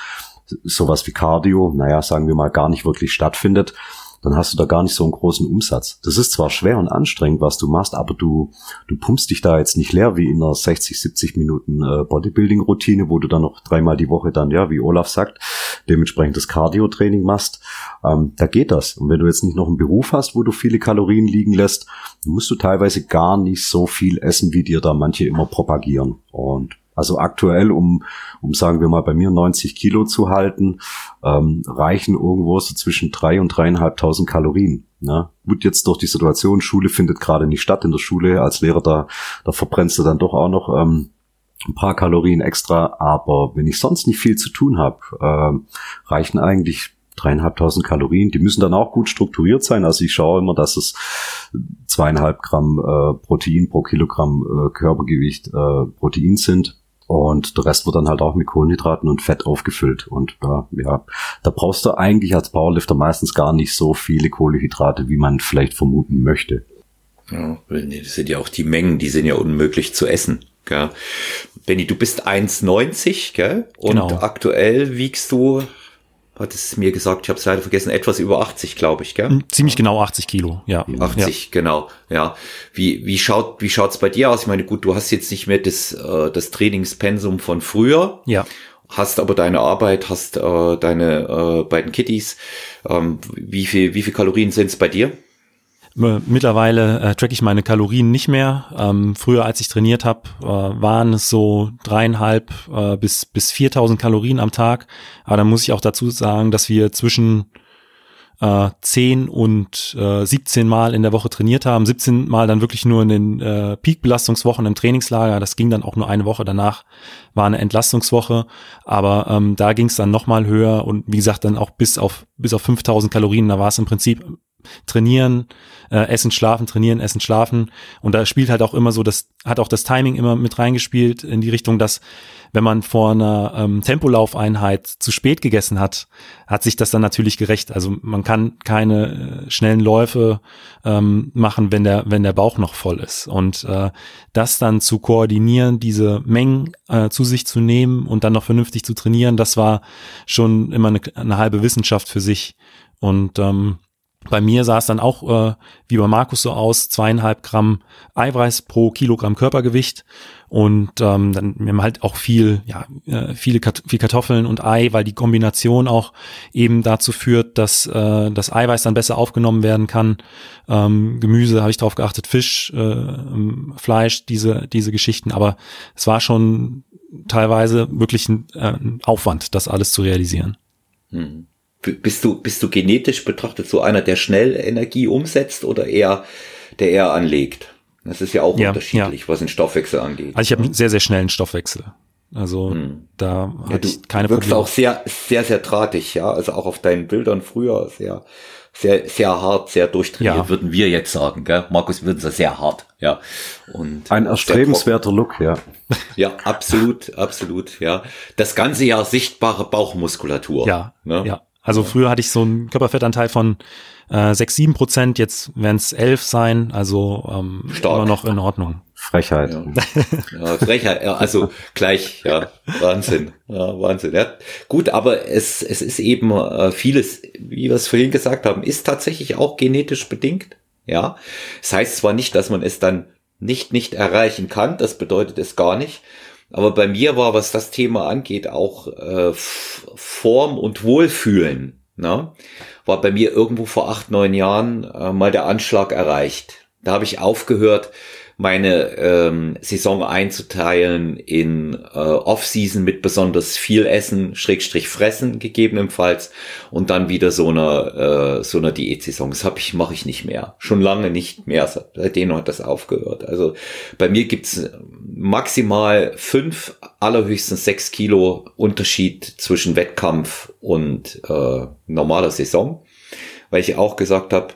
sowas wie Cardio, naja, sagen wir mal, gar nicht wirklich stattfindet, dann hast du da gar nicht so einen großen Umsatz. Das ist zwar schwer und anstrengend, was du machst, aber du, du pumpst dich da jetzt nicht leer wie in einer 60, 70 Minuten äh, Bodybuilding-Routine, wo du dann noch dreimal die Woche dann, ja, wie Olaf sagt, dementsprechend das Cardio-Training machst. Ähm, da geht das. Und wenn du jetzt nicht noch einen Beruf hast, wo du viele Kalorien liegen lässt, musst du teilweise gar nicht so viel essen, wie dir da manche immer propagieren. Und also aktuell, um, um sagen wir mal bei mir 90 Kilo zu halten, ähm, reichen irgendwo so zwischen drei und dreieinhalbtausend Kalorien. Ne? Gut, jetzt durch die Situation, Schule findet gerade nicht statt in der Schule. Als Lehrer, da, da verbrennst du dann doch auch noch ähm, ein paar Kalorien extra. Aber wenn ich sonst nicht viel zu tun habe, ähm, reichen eigentlich dreieinhalbtausend Kalorien. Die müssen dann auch gut strukturiert sein. Also ich schaue immer, dass es zweieinhalb Gramm äh, Protein pro Kilogramm äh, Körpergewicht äh, Protein sind. Und der Rest wird dann halt auch mit Kohlenhydraten und Fett aufgefüllt. Und da, ja, da brauchst du eigentlich als Powerlifter meistens gar nicht so viele Kohlenhydrate, wie man vielleicht vermuten möchte. Ja, das sind ja auch die Mengen, die sind ja unmöglich zu essen. Gell? Benny, du bist 1,90, gell? Und genau. aktuell wiegst du hat es mir gesagt, ich habe es leider vergessen, etwas über 80, glaube ich, gell? Hm, ziemlich genau 80 Kilo, ja. 80, ja. genau, ja. Wie, wie schaut, wie schaut's bei dir aus? Ich meine, gut, du hast jetzt nicht mehr das, äh, das Trainingspensum von früher. Ja. Hast aber deine Arbeit, hast äh, deine äh, beiden Kitties. Ähm, wie viel, wie viel Kalorien sind es bei dir? Mittlerweile äh, track ich meine Kalorien nicht mehr. Ähm, früher, als ich trainiert habe, äh, waren es so dreieinhalb äh, bis bis 4.000 Kalorien am Tag. Aber da muss ich auch dazu sagen, dass wir zwischen äh, 10 und äh, 17 Mal in der Woche trainiert haben. 17 Mal dann wirklich nur in den äh, Peak-Belastungswochen im Trainingslager. Das ging dann auch nur eine Woche. Danach war eine Entlastungswoche. Aber ähm, da ging es dann nochmal höher und wie gesagt dann auch bis auf bis auf 5000 Kalorien. Da war es im Prinzip trainieren, äh, essen, schlafen, trainieren, essen, schlafen. Und da spielt halt auch immer so, das hat auch das Timing immer mit reingespielt in die Richtung, dass wenn man vor einer ähm, Tempolaufeinheit zu spät gegessen hat, hat sich das dann natürlich gerecht. Also man kann keine äh, schnellen Läufe ähm, machen, wenn der, wenn der Bauch noch voll ist. Und äh, das dann zu koordinieren, diese Mengen äh, zu sich zu nehmen und dann noch vernünftig zu trainieren, das war schon immer eine, eine halbe Wissenschaft für sich. Und ähm, bei mir sah es dann auch äh, wie bei Markus so aus, zweieinhalb Gramm Eiweiß pro Kilogramm Körpergewicht und ähm, dann wir haben halt auch viel, ja, äh, viele Kat viel Kartoffeln und Ei, weil die Kombination auch eben dazu führt, dass äh, das Eiweiß dann besser aufgenommen werden kann. Ähm, Gemüse habe ich drauf geachtet, Fisch, äh, Fleisch, diese diese Geschichten. Aber es war schon teilweise wirklich ein, äh, ein Aufwand, das alles zu realisieren. Hm. Bist du, bist du genetisch betrachtet so einer, der schnell Energie umsetzt oder eher, der eher anlegt? Das ist ja auch ja, unterschiedlich, ja. was den Stoffwechsel angeht. Also ich habe einen sehr, sehr schnellen Stoffwechsel. Also hm. da ja, hatte ich keine du wirkst Probleme. auch sehr, sehr, sehr drahtig, ja. Also auch auf deinen Bildern früher sehr, sehr, sehr hart, sehr durchtrainiert, ja. würden wir jetzt sagen, gell? Markus würden sie sehr hart, ja. Und ein erstrebenswerter Look, ja. Ja, absolut, absolut, ja. Das ganze Jahr sichtbare Bauchmuskulatur. Ja, ne? ja. Also früher hatte ich so einen Körperfettanteil von äh, 6, 7 Prozent, jetzt werden es 11 sein, also ähm, Stark. immer noch in Ordnung. Frechheit. Ja, ja Frechheit, ja, also gleich, ja, Wahnsinn, ja, Wahnsinn. Ja. Gut, aber es, es ist eben äh, vieles, wie wir es vorhin gesagt haben, ist tatsächlich auch genetisch bedingt, ja. Das heißt zwar nicht, dass man es dann nicht, nicht erreichen kann, das bedeutet es gar nicht, aber bei mir war, was das Thema angeht, auch äh, Form und Wohlfühlen. Ne? War bei mir irgendwo vor acht, neun Jahren äh, mal der Anschlag erreicht. Da habe ich aufgehört, meine ähm, Saison einzuteilen in äh, Off-Season mit besonders viel Essen, Schrägstrich Fressen gegebenenfalls und dann wieder so eine äh, so eine Diätsaison. Das habe ich mache ich nicht mehr, schon lange nicht mehr. Seitdem hat das aufgehört. Also bei mir gibt's maximal fünf, allerhöchstens sechs Kilo Unterschied zwischen Wettkampf und äh, normaler Saison, weil ich auch gesagt habe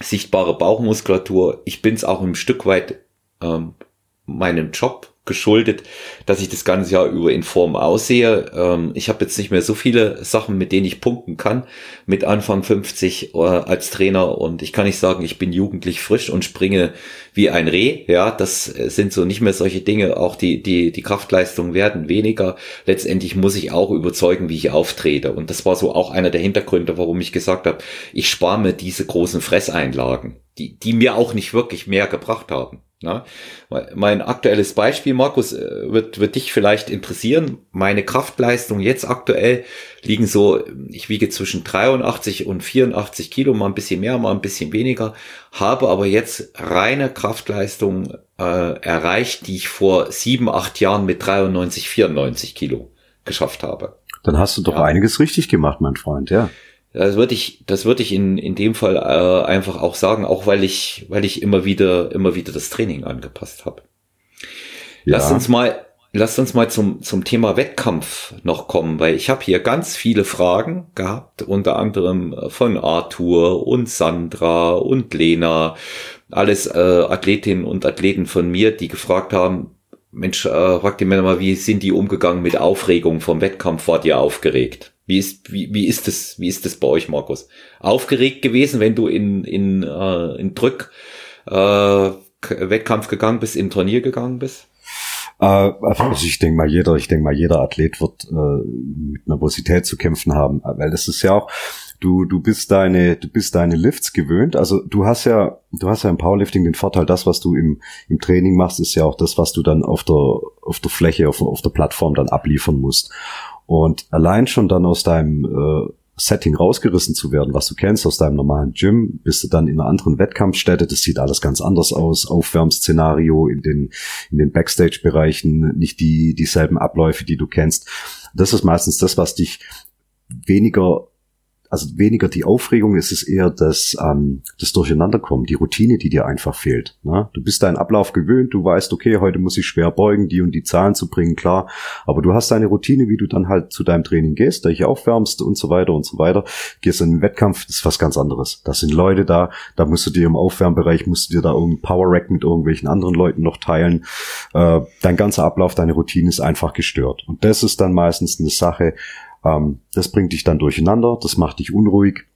sichtbare Bauchmuskulatur. Ich bin es auch ein Stück weit ähm, meinem Job geschuldet, dass ich das ganze Jahr über in Form aussehe. Ähm, ich habe jetzt nicht mehr so viele Sachen, mit denen ich punkten kann, mit Anfang 50 äh, als Trainer und ich kann nicht sagen, ich bin jugendlich frisch und springe wie ein Reh. Ja, das sind so nicht mehr solche Dinge. Auch die, die, die Kraftleistungen werden weniger. Letztendlich muss ich auch überzeugen, wie ich auftrete. Und das war so auch einer der Hintergründe, warum ich gesagt habe, ich spare mir diese großen Fresseinlagen, die, die mir auch nicht wirklich mehr gebracht haben. Na, mein aktuelles Beispiel, Markus, äh, wird, wird dich vielleicht interessieren. Meine Kraftleistung jetzt aktuell liegen so, ich wiege zwischen 83 und 84 Kilo, mal ein bisschen mehr, mal ein bisschen weniger, habe aber jetzt reine Kraftleistung äh, erreicht, die ich vor sieben, acht Jahren mit 93, 94 Kilo geschafft habe. Dann hast du doch ja. einiges richtig gemacht, mein Freund, ja. Das würde ich, das würde ich in, in dem Fall äh, einfach auch sagen, auch weil ich, weil ich immer wieder, immer wieder das Training angepasst habe. Ja. Lasst uns mal, lasst uns mal zum, zum Thema Wettkampf noch kommen, weil ich habe hier ganz viele Fragen gehabt, unter anderem von Arthur und Sandra und Lena, alles äh, Athletinnen und Athleten von mir, die gefragt haben, Mensch, äh, fragt ihr mir mal, wie sind die umgegangen mit Aufregung vom Wettkampf? Wart ihr aufgeregt? Wie ist, wie, wie ist das, wie ist das bei euch, Markus? Aufgeregt gewesen, wenn du in, in, äh, in Drück, äh, Wettkampf gegangen bist, im Turnier gegangen bist? Äh, also ich denke mal, jeder, ich denke mal, jeder Athlet wird äh, mit Nervosität zu kämpfen haben, weil das ist ja auch, du, du bist deine, du bist deine Lifts gewöhnt. Also du hast ja, du hast ja im Powerlifting den Vorteil, das, was du im, im Training machst, ist ja auch das, was du dann auf der, auf der Fläche, auf, auf der Plattform dann abliefern musst. Und allein schon dann aus deinem, äh, Setting rausgerissen zu werden, was du kennst aus deinem normalen Gym, bist du dann in einer anderen Wettkampfstätte, das sieht alles ganz anders aus, Aufwärmszenario in den, in den Backstage-Bereichen, nicht die, dieselben Abläufe, die du kennst. Das ist meistens das, was dich weniger also weniger die Aufregung, es ist eher das, ähm, das Durcheinanderkommen, die Routine, die dir einfach fehlt. Ne? Du bist deinen Ablauf gewöhnt, du weißt, okay, heute muss ich schwer beugen, die und die Zahlen zu bringen, klar. Aber du hast deine Routine, wie du dann halt zu deinem Training gehst, dich aufwärmst und so weiter und so weiter. Gehst in den Wettkampf, das ist was ganz anderes. Da sind Leute da, da musst du dir im Aufwärmbereich, musst du dir da irgendeinen Power Rack mit irgendwelchen anderen Leuten noch teilen. Äh, dein ganzer Ablauf, deine Routine ist einfach gestört. Und das ist dann meistens eine Sache, ähm, das bringt dich dann durcheinander, das macht dich unruhig.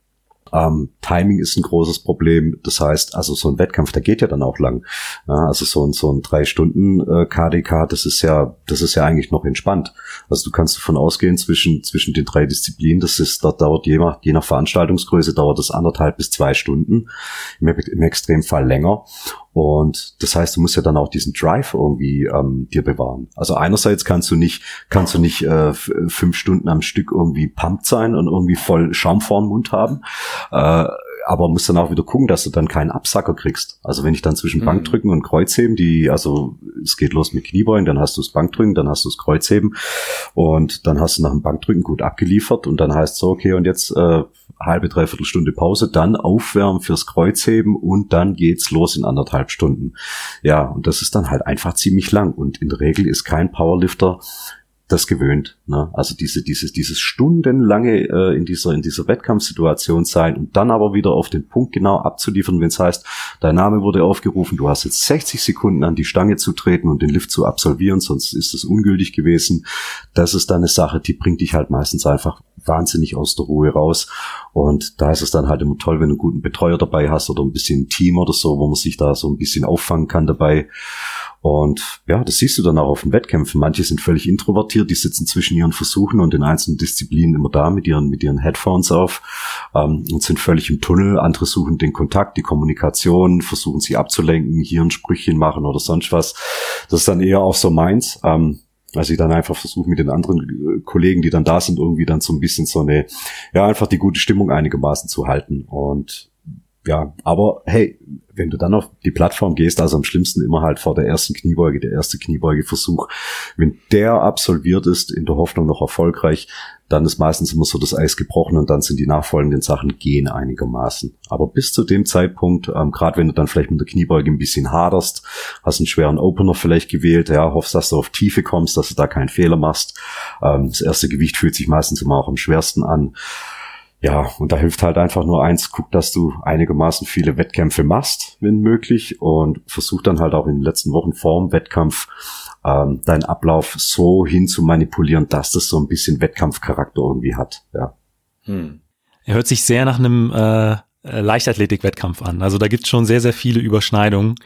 Ähm, Timing ist ein großes Problem. Das heißt, also so ein Wettkampf, der geht ja dann auch lang. Ja, also so ein, so ein drei Stunden äh, KDK, das ist ja, das ist ja eigentlich noch entspannt. Also du kannst davon ausgehen, zwischen, zwischen den drei Disziplinen, das ist, da dauert je nach, je nach Veranstaltungsgröße dauert das anderthalb bis zwei Stunden. Im, im Extremfall länger. Und das heißt, du musst ja dann auch diesen Drive irgendwie ähm, dir bewahren. Also einerseits kannst du nicht, kannst du nicht äh, fünf Stunden am Stück irgendwie pumped sein und irgendwie voll Schaum vor dem Mund haben. Äh, aber musst dann auch wieder gucken, dass du dann keinen Absacker kriegst. Also wenn ich dann zwischen mhm. Bankdrücken und Kreuzheben, die, also es geht los mit Kniebeugen, dann hast du das Bankdrücken, dann hast du das Kreuzheben und dann hast du nach dem Bankdrücken gut abgeliefert und dann heißt es so, okay, und jetzt äh, halbe, dreiviertel Stunde Pause, dann aufwärmen fürs Kreuzheben und dann geht's los in anderthalb Stunden. Ja, und das ist dann halt einfach ziemlich lang und in der Regel ist kein Powerlifter das gewöhnt. Ne? Also diese, dieses, dieses stundenlange äh, in dieser, in dieser Wettkampfsituation sein und dann aber wieder auf den Punkt genau abzuliefern, wenn es heißt, dein Name wurde aufgerufen, du hast jetzt 60 Sekunden an die Stange zu treten und den Lift zu absolvieren, sonst ist es ungültig gewesen. Das ist dann eine Sache, die bringt dich halt meistens einfach wahnsinnig aus der Ruhe raus. Und da ist es dann halt immer toll, wenn du einen guten Betreuer dabei hast oder ein bisschen Team oder so, wo man sich da so ein bisschen auffangen kann dabei. Und ja, das siehst du dann auch auf den Wettkämpfen. Manche sind völlig introvertiert, die sitzen zwischen ihren Versuchen und den einzelnen Disziplinen immer da mit ihren, mit ihren Headphones auf ähm, und sind völlig im Tunnel. Andere suchen den Kontakt, die Kommunikation, versuchen sie abzulenken, hier ein Sprüchchen machen oder sonst was. Das ist dann eher auch so meins. Ähm, also ich dann einfach versuche mit den anderen äh, Kollegen, die dann da sind, irgendwie dann so ein bisschen so eine, ja, einfach die gute Stimmung einigermaßen zu halten. Und ja, aber hey, wenn du dann auf die Plattform gehst, also am schlimmsten immer halt vor der ersten Kniebeuge, der erste Kniebeugeversuch, wenn der absolviert ist, in der Hoffnung noch erfolgreich, dann ist meistens immer so das Eis gebrochen und dann sind die nachfolgenden Sachen gehen einigermaßen. Aber bis zu dem Zeitpunkt, ähm, gerade wenn du dann vielleicht mit der Kniebeuge ein bisschen haderst, hast einen schweren Opener vielleicht gewählt, ja, hoffst, dass du auf Tiefe kommst, dass du da keinen Fehler machst. Ähm, das erste Gewicht fühlt sich meistens immer auch am schwersten an ja, und da hilft halt einfach nur eins, guck, dass du einigermaßen viele Wettkämpfe machst, wenn möglich, und versuch dann halt auch in den letzten Wochen vorm Wettkampf ähm, deinen Ablauf so hin zu manipulieren, dass das so ein bisschen Wettkampfcharakter irgendwie hat. Ja. Hm. Er hört sich sehr nach einem äh, Leichtathletik-Wettkampf an. Also da gibt's schon sehr, sehr viele Überschneidungen.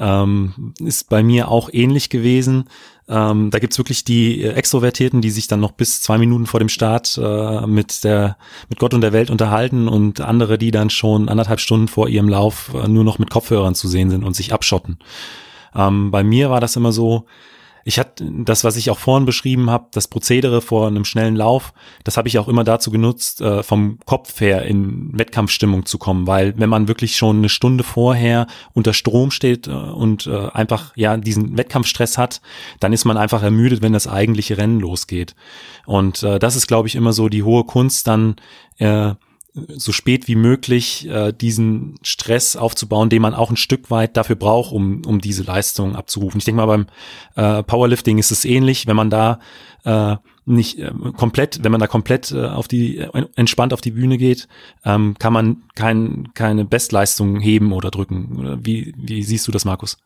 Ähm, ist bei mir auch ähnlich gewesen. Ähm, da gibt's wirklich die Extrovertierten, die sich dann noch bis zwei Minuten vor dem Start äh, mit der mit Gott und der Welt unterhalten und andere, die dann schon anderthalb Stunden vor ihrem Lauf äh, nur noch mit Kopfhörern zu sehen sind und sich abschotten. Ähm, bei mir war das immer so, ich hatte das, was ich auch vorhin beschrieben habe, das Prozedere vor einem schnellen Lauf, das habe ich auch immer dazu genutzt, äh, vom Kopf her in Wettkampfstimmung zu kommen, weil wenn man wirklich schon eine Stunde vorher unter Strom steht äh, und äh, einfach ja diesen Wettkampfstress hat, dann ist man einfach ermüdet, wenn das eigentliche Rennen losgeht. Und äh, das ist, glaube ich, immer so die hohe Kunst, dann äh, so spät wie möglich äh, diesen Stress aufzubauen, den man auch ein Stück weit dafür braucht, um, um diese Leistung abzurufen. Ich denke mal, beim äh, Powerlifting ist es ähnlich, wenn man da äh, nicht äh, komplett, wenn man da komplett äh, auf die äh, entspannt auf die Bühne geht, ähm, kann man kein, keine Bestleistung heben oder drücken. Wie, wie siehst du das, Markus?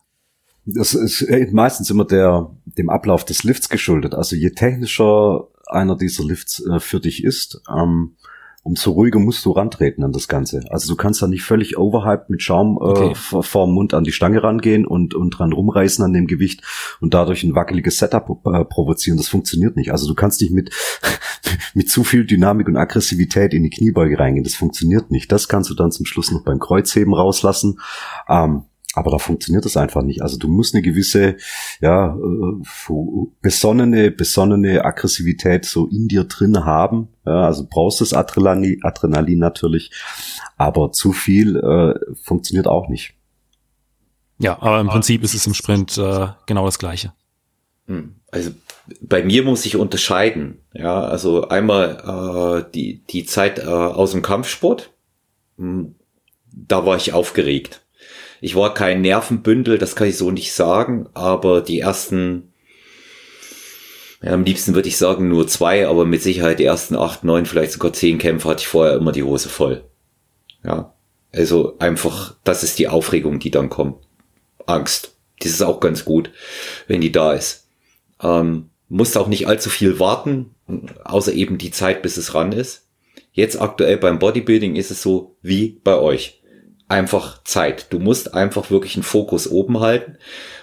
Das ist meistens immer der, dem Ablauf des Lifts geschuldet. Also je technischer einer dieser Lifts äh, für dich ist, ähm, umso ruhiger musst du rantreten an das Ganze. Also du kannst da nicht völlig overhyped mit Schaum äh, okay. vor, dem Mund an die Stange rangehen und, und dran rumreißen an dem Gewicht und dadurch ein wackeliges Setup äh, provozieren. Das funktioniert nicht. Also du kannst nicht mit, [laughs] mit zu viel Dynamik und Aggressivität in die Kniebeuge reingehen. Das funktioniert nicht. Das kannst du dann zum Schluss noch beim Kreuzheben rauslassen. Ähm, Aber da funktioniert das einfach nicht. Also du musst eine gewisse, ja, äh, besonnene, besonnene Aggressivität so in dir drin haben. Ja, also brauchst das Adrenalin, Adrenalin natürlich. Aber zu viel äh, funktioniert auch nicht. Ja, aber im Prinzip ist es im Sprint äh, genau das Gleiche. Hm. Also bei mir muss ich unterscheiden. Ja, also einmal äh, die die Zeit äh, aus dem Kampfsport. Hm, da war ich aufgeregt. Ich war kein Nervenbündel, das kann ich so nicht sagen, aber die ersten, ja, am liebsten würde ich sagen nur zwei, aber mit Sicherheit die ersten acht, neun, vielleicht sogar zehn Kämpfe hatte ich vorher immer die Hose voll. Ja, also einfach, das ist die Aufregung, die dann kommt. Angst. Das ist auch ganz gut, wenn die da ist. Ähm, musst auch nicht allzu viel warten, außer eben die Zeit, bis es ran ist. Jetzt aktuell beim Bodybuilding ist es so wie bei euch einfach Zeit. Du musst einfach wirklich einen Fokus oben halten,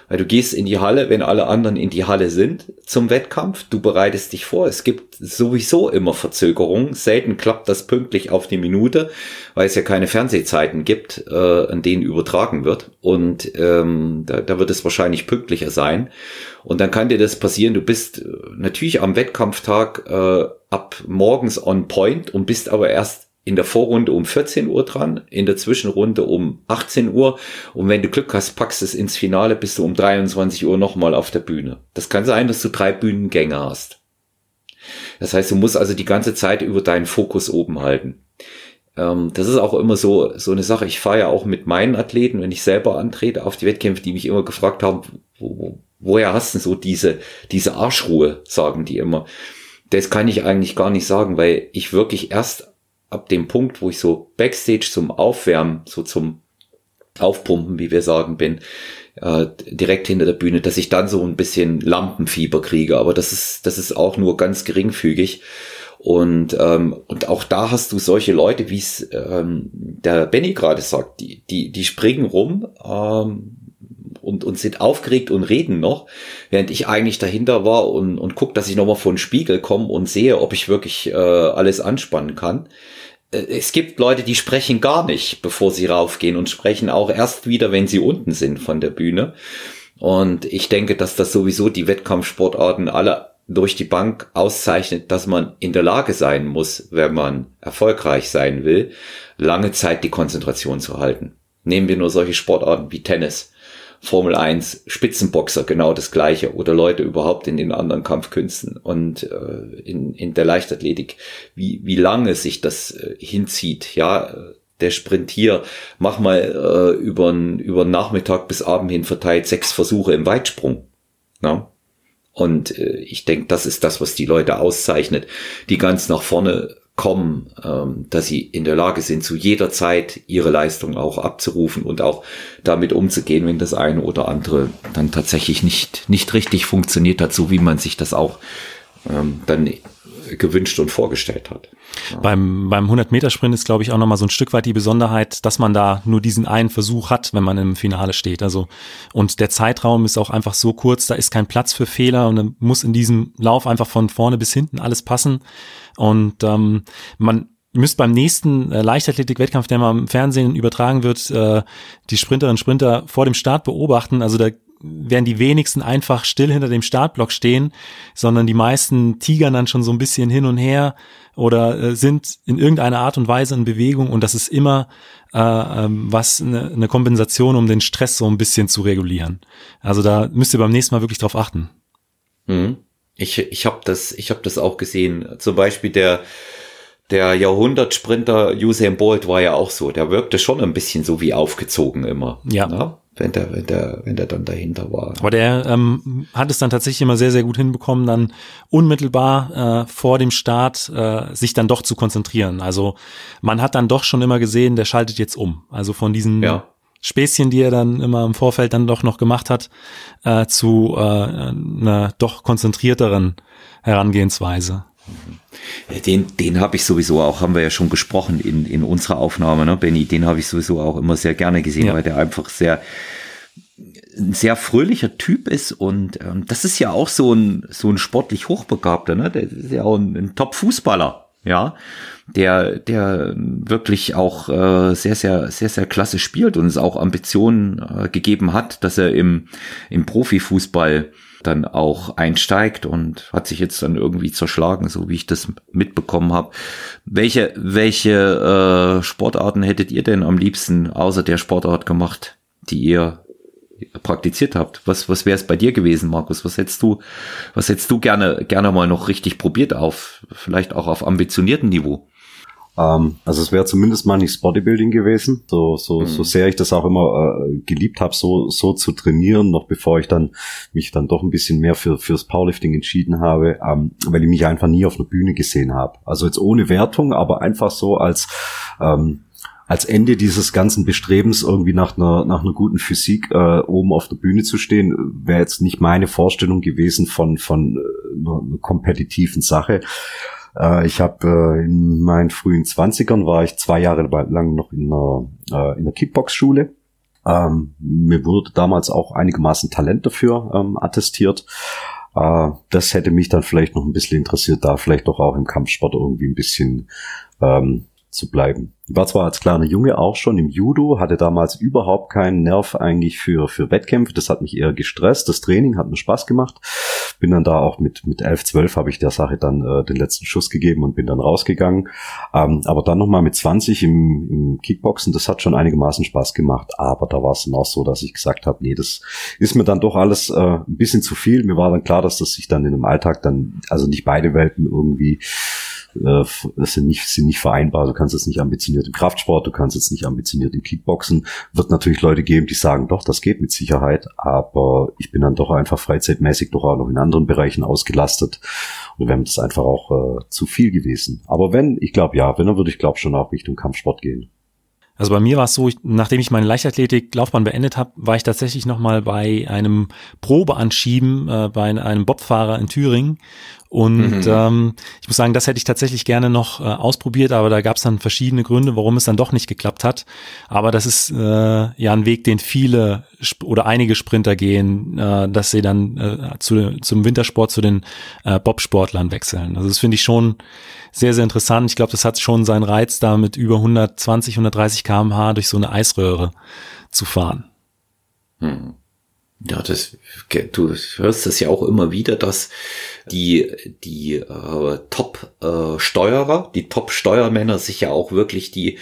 weil du gehst in die Halle, wenn alle anderen in die Halle sind zum Wettkampf. Du bereitest dich vor. Es gibt sowieso immer Verzögerungen. Selten klappt das pünktlich auf die Minute, weil es ja keine Fernsehzeiten gibt, äh, an denen übertragen wird. Und ähm, da, da wird es wahrscheinlich pünktlicher sein. Und dann kann dir das passieren. Du bist äh, natürlich am Wettkampftag äh, ab morgens on point und bist aber erst in der Vorrunde um 14 Uhr dran, in der Zwischenrunde um 18 Uhr und wenn du Glück hast, packst es ins Finale, bist du um 23 Uhr nochmal auf der Bühne. Das kann sein, dass du drei Bühnengänge hast. Das heißt, du musst also die ganze Zeit über deinen Fokus oben halten. Ähm, das ist auch immer so, so eine Sache. Ich fahre ja auch mit meinen Athleten, wenn ich selber antrete auf die Wettkämpfe, die mich immer gefragt haben, wo, wo, woher hast du so diese, diese Arschruhe, sagen die immer. Das kann ich eigentlich gar nicht sagen, weil ich wirklich erst ab dem Punkt, wo ich so Backstage zum Aufwärmen, so zum Aufpumpen, wie wir sagen, bin, äh, direkt hinter der Bühne, dass ich dann so ein bisschen Lampenfieber kriege. Aber das ist, das ist auch nur ganz geringfügig. Und, ähm, und auch da hast du solche Leute, wie es ähm, der Benny gerade sagt, die, die, die springen rum ähm, und, und sind aufgeregt und reden noch, während ich eigentlich dahinter war und, und guck, dass ich nochmal vor den Spiegel komme und sehe, ob ich wirklich äh, alles anspannen kann. Äh, es gibt Leute, die sprechen gar nicht, bevor sie raufgehen und sprechen auch erst wieder, wenn sie unten sind von der Bühne. Und ich denke, dass das sowieso die Wettkampfsportarten alle durch die Bank auszeichnet, dass man in der Lage sein muss, wenn man erfolgreich sein will, lange Zeit die Konzentration zu halten. Nehmen wir nur solche Sportarten wie Tennis. Formel 1 Spitzenboxer genau das gleiche oder Leute überhaupt in den anderen Kampfkünsten und äh, in, in der Leichtathletik, wie, wie lange sich das äh, hinzieht, ja, der Sprint hier, mach mal äh, über über Nachmittag bis Abend hin verteilt sechs Versuche im Weitsprung. Na? Und äh, ich denke, das ist das, was die Leute auszeichnet, die ganz nach vorne kommen, ähm, dass sie in der Lage sind, zu jeder Zeit ihre Leistung auch abzurufen und auch damit umzugehen, wenn das eine oder andere dann tatsächlich nicht, nicht richtig funktioniert hat, so wie man sich das auch ähm, dann gewünscht und vorgestellt hat. Ja. Beim, beim 100-Meter-Sprint ist, glaube ich, auch nochmal so ein Stück weit die Besonderheit, dass man da nur diesen einen Versuch hat, wenn man im Finale steht. Also, und der Zeitraum ist auch einfach so kurz, da ist kein Platz für Fehler und dann muss in diesem Lauf einfach von vorne bis hinten alles passen. Und ähm, man müsst beim nächsten äh, Leichtathletik-Wettkampf, der mal im Fernsehen übertragen wird, äh, die Sprinterinnen und Sprinter vor dem Start beobachten. Also da werden die wenigsten einfach still hinter dem Startblock stehen, sondern die meisten tigern dann schon so ein bisschen hin und her oder äh, sind in irgendeiner Art und Weise in Bewegung und das ist immer äh, ähm, was eine, eine Kompensation, um den Stress so ein bisschen zu regulieren. Also da müsst ihr beim nächsten Mal wirklich drauf achten. Mhm. Ich, ich habe das, ich habe das auch gesehen. Zum Beispiel der der Jahrhundertsprinter Usain Bolt war ja auch so. Der wirkte schon ein bisschen so wie aufgezogen immer. Ja. Ne? wenn der, wenn der, wenn der dann dahinter war. Aber der ähm, hat es dann tatsächlich immer sehr, sehr gut hinbekommen, dann unmittelbar äh, vor dem Start äh, sich dann doch zu konzentrieren. Also man hat dann doch schon immer gesehen, der schaltet jetzt um. Also von diesen ja. Späßchen, die er dann immer im Vorfeld dann doch noch gemacht hat, äh, zu äh, einer doch konzentrierteren Herangehensweise. Den, den habe ich sowieso auch, haben wir ja schon gesprochen in, in unserer Aufnahme, ne, Benny, den habe ich sowieso auch immer sehr gerne gesehen, ja. weil der einfach sehr, ein sehr fröhlicher Typ ist und ähm, das ist ja auch so ein, so ein sportlich Hochbegabter, ne? Der ist ja auch ein, ein Top-Fußballer. ja, der, der wirklich auch äh, sehr, sehr, sehr, sehr klasse spielt und es auch Ambitionen äh, gegeben hat, dass er im, im Profifußball dann auch einsteigt und hat sich jetzt dann irgendwie zerschlagen, so wie ich das mitbekommen habe. Welche, welche äh, Sportarten hättet ihr denn am liebsten außer der Sportart gemacht, die ihr praktiziert habt? Was, was wäre es bei dir gewesen, Markus? Was hättest du, was hättest du gerne, gerne mal noch richtig probiert auf, vielleicht auch auf ambitionierten Niveau? Ähm, also es wäre zumindest mal nicht Bodybuilding gewesen, so so mhm. so sehr ich das auch immer äh, geliebt habe, so so zu trainieren, noch bevor ich dann mich dann doch ein bisschen mehr für fürs Powerlifting entschieden habe, ähm, weil ich mich einfach nie auf einer Bühne gesehen habe. Also jetzt ohne Wertung, aber einfach so als ähm, als Ende dieses ganzen Bestrebens irgendwie nach einer nach einer guten Physik äh, oben auf der Bühne zu stehen, wäre jetzt nicht meine Vorstellung gewesen von von äh, einer, einer kompetitiven Sache. Äh, ich habe äh, in meinen frühen Zwanzigern war ich zwei Jahre lang noch in einer, äh, in einer Kickbox-Schule. Ähm, mir wurde damals auch einigermaßen Talent dafür ähm, attestiert. Äh, das hätte mich dann vielleicht noch ein bisschen interessiert, da vielleicht doch auch im Kampfsport irgendwie ein bisschen ähm, zu bleiben. Ich war zwar als kleiner Junge auch schon im Judo, hatte damals überhaupt keinen Nerv eigentlich für, für Wettkämpfe. Das hat mich eher gestresst. Das Training hat mir Spaß gemacht. Bin dann da auch mit, mit 11, 12 habe ich der Sache dann äh, den letzten Schuss gegeben und bin dann rausgegangen. Ähm, aber dann nochmal mit 20 im, im Kickboxen, das hat schon einigermaßen Spaß gemacht. Aber da war es dann auch so, dass ich gesagt habe, nee, das ist mir dann doch alles äh, ein bisschen zu viel. Mir war dann klar, dass das sich dann in einem Alltag dann, also nicht beide Welten irgendwie äh, das sind nicht, sind nicht vereinbar. Du kannst jetzt nicht ambitioniert im Kraftsport, du kannst jetzt nicht ambitioniert im Kickboxen. Wird natürlich Leute geben, die sagen, doch, das geht mit Sicherheit, aber ich bin dann doch einfach freizeitmäßig doch auch noch in anderen Bereichen ausgelastet. Und wäre das einfach auch äh, zu viel gewesen. Aber wenn, ich glaube ja, wenn, dann würde ich glaube schon auch Richtung Kampfsport gehen. Also bei mir war es so, ich, nachdem ich meine Leichtathletik-Laufbahn beendet habe, war ich tatsächlich nochmal bei einem Probeanschieben äh, bei einem Bobfahrer in Thüringen und mhm. ähm, ich muss sagen, das hätte ich tatsächlich gerne noch äh, ausprobiert, aber da gab es dann verschiedene Gründe, warum es dann doch nicht geklappt hat. Aber das ist äh, ja ein Weg, den viele oder einige Sprinter gehen, äh, dass sie dann äh, zu, zum Wintersport zu den äh, Bobsportlern wechseln. Also das finde ich schon sehr, sehr interessant. Ich glaube, das hat schon seinen Reiz, da mit über 120, 130 kmh durch so eine Eisröhre zu fahren. Mhm. Ja, das, du hörst das ja auch immer wieder, dass die, die äh, Top-Steuerer, äh, die Top-Steuermänner sich ja auch wirklich die,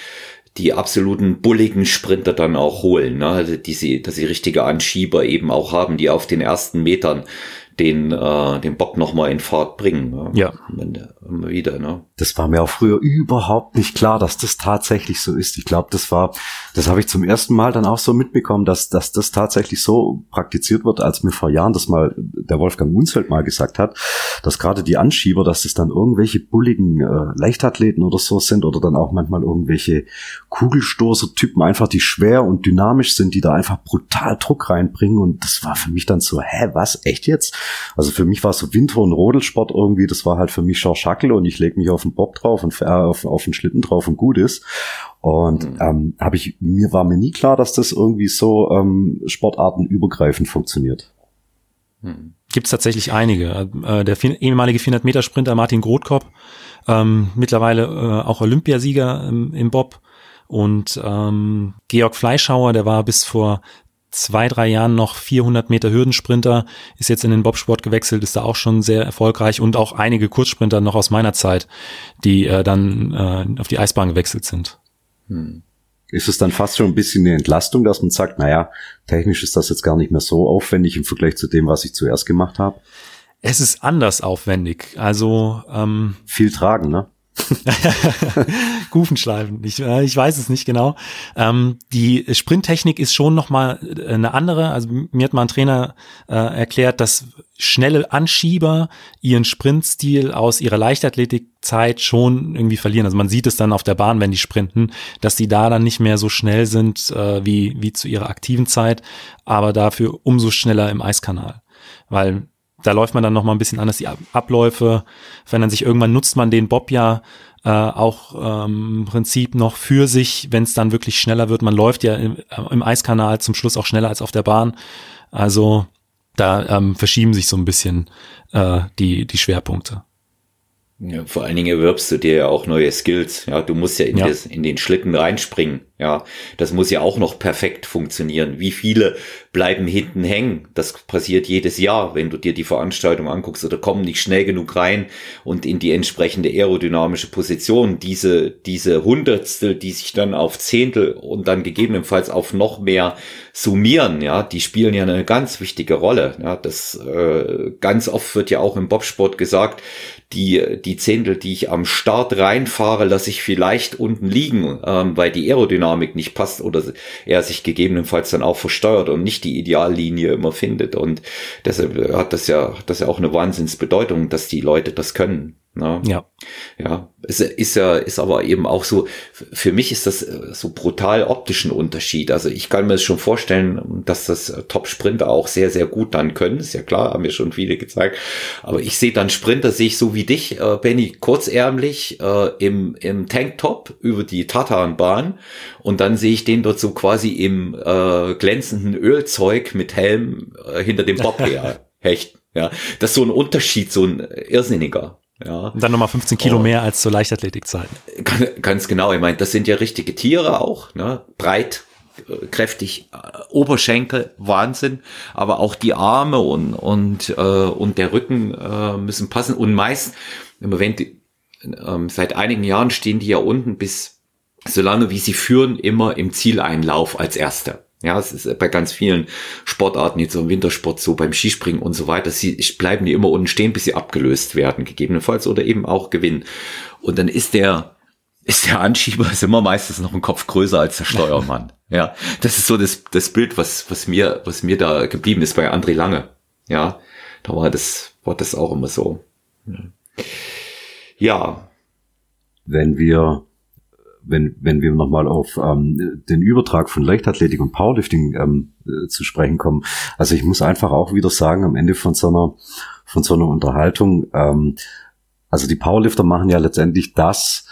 die absoluten bulligen Sprinter dann auch holen, ne? Also die sie, dass sie richtige Anschieber eben auch haben, die auf den ersten Metern den, äh, den Bock nochmal in Fahrt bringen. Ne? Ja. Immer wieder, ne? Das war mir auch früher überhaupt nicht klar, dass das tatsächlich so ist. Ich glaube, das war, das habe ich zum ersten Mal dann auch so mitbekommen, dass, dass das tatsächlich so praktiziert wird, als mir vor Jahren das mal der Wolfgang Munzfeld mal gesagt hat, dass gerade die Anschieber, dass das dann irgendwelche bulligen äh, Leichtathleten oder so sind oder dann auch manchmal irgendwelche Kugelstoßer-Typen einfach, die schwer und dynamisch sind, die da einfach brutal Druck reinbringen und das war für mich dann so, hä, was, echt jetzt? Also für mich war so Winter- und Rodelsport irgendwie, das war halt für mich Schauschackel und ich lege mich auf den Bock drauf und äh, auf, auf den Schlitten drauf und gut ist. Und mhm. ähm, habe ich, mir war mir nie klar, dass das irgendwie so ähm, sportartenübergreifend funktioniert. Mhm. Gibt es tatsächlich einige. Äh, der ehemalige 400-Meter-Sprinter Martin Grothkopf, ähm, mittlerweile äh, auch Olympiasieger im, im Bob. Und ähm, Georg Fleischhauer, der war bis vor zwei, drei Jahren noch 400 Meter Hürdensprinter, ist jetzt in den Bobsport gewechselt, ist da auch schon sehr erfolgreich und auch einige Kurzsprinter noch aus meiner Zeit, die äh, dann äh, auf die Eisbahn gewechselt sind. Hm. Ist es dann fast schon ein bisschen eine Entlastung, dass man sagt, naja, technisch ist das jetzt gar nicht mehr so aufwendig im Vergleich zu dem, was ich zuerst gemacht habe? Es ist anders aufwendig. Also ähm, viel tragen, ne? [laughs] Kufenschleifen, ich, äh, ich weiß es nicht genau. Ähm, die Sprinttechnik ist schon nochmal äh, eine andere. Also mir hat mal ein Trainer äh, erklärt, dass schnelle Anschieber ihren Sprintstil aus ihrer Leichtathletikzeit schon irgendwie verlieren. Also man sieht es dann auf der Bahn, wenn die sprinten, dass die da dann nicht mehr so schnell sind äh, wie, wie zu ihrer aktiven Zeit, aber dafür umso schneller im Eiskanal. Weil da läuft man dann noch mal ein bisschen anders die Abläufe, verändern sich irgendwann nutzt man den Bob ja äh, auch ähm, im Prinzip noch für sich, wenn es dann wirklich schneller wird. Man läuft ja im, äh, im, Eiskanal zum Schluss auch schneller als auf der Bahn. Also da ähm, verschieben sich so ein bisschen äh, die die Schwerpunkte. Ja, vor allen Dingen erwirbst du dir ja auch neue Skills. Ja, du musst ja in, ja. Das, in den Schlitten reinspringen. Ja, das muss ja auch noch perfekt funktionieren. Wie viele bleiben hinten hängen? Das passiert jedes Jahr, wenn du dir die Veranstaltung anguckst oder kommen nicht schnell genug rein und in die entsprechende aerodynamische Position. Diese, diese Hundertstel, die sich dann auf Zehntel und dann gegebenenfalls auf noch mehr summieren, ja, die spielen ja eine ganz wichtige Rolle. Ja, das äh, ganz oft wird ja auch im Bobsport gesagt, die, die Zehntel, die ich am Start reinfahre, lasse ich vielleicht unten liegen, ähm, weil die Aerodynamik nicht passt oder er sich gegebenenfalls dann auch versteuert und nicht die Ideallinie immer findet. Und deshalb hat das ja, hat das ja auch eine Wahnsinnsbedeutung, dass die Leute das können. Ne? Ja. Ja. Es ist ja, ist aber eben auch so, für mich ist das äh, so brutal optischen Unterschied. Also ich kann mir das schon vorstellen, dass das äh, Top-Sprinter auch sehr, sehr gut dann können. Ist ja klar, haben mir schon viele gezeigt. Aber ich sehe dann Sprinter, sehe ich so wie dich, äh, Benny, kurzärmlich äh, im, im Tanktop über die Tatanbahn und dann sehe ich den dort so quasi im äh, glänzenden Ölzeug mit Helm äh, hinter dem Bob [laughs] her hechten. Ja, das ist so ein Unterschied, so ein irrsinniger. Ja. Und dann nochmal 15 Kilo oh. mehr als zur Leichtathletikzeiten. Ganz genau. Ich meine, das sind ja richtige Tiere auch, ne? Breit, äh, kräftig, äh, Oberschenkel, Wahnsinn. Aber auch die Arme und, und, äh, und der Rücken äh, müssen passen. Und meist, wenn die, ähm, seit einigen Jahren stehen die ja unten bis, solange wie sie führen, immer im Zieleinlauf als Erster. Ja, es ist bei ganz vielen Sportarten, jetzt so im Wintersport, so beim Skispringen und so weiter, sie bleiben die immer unten stehen, bis sie abgelöst werden, gegebenenfalls oder eben auch gewinnen. Und dann ist der, ist der Anschieber ist immer meistens noch ein Kopf größer als der Steuermann. [laughs] ja, das ist so das, das Bild, was, was mir, was mir da geblieben ist bei André Lange. Ja, da war das, war das auch immer so. Ja. Wenn wir wenn, wenn wir nochmal auf ähm, den Übertrag von Leichtathletik und Powerlifting ähm, äh, zu sprechen kommen. Also ich muss einfach auch wieder sagen, am Ende von so einer, von so einer Unterhaltung, ähm, also die Powerlifter machen ja letztendlich das,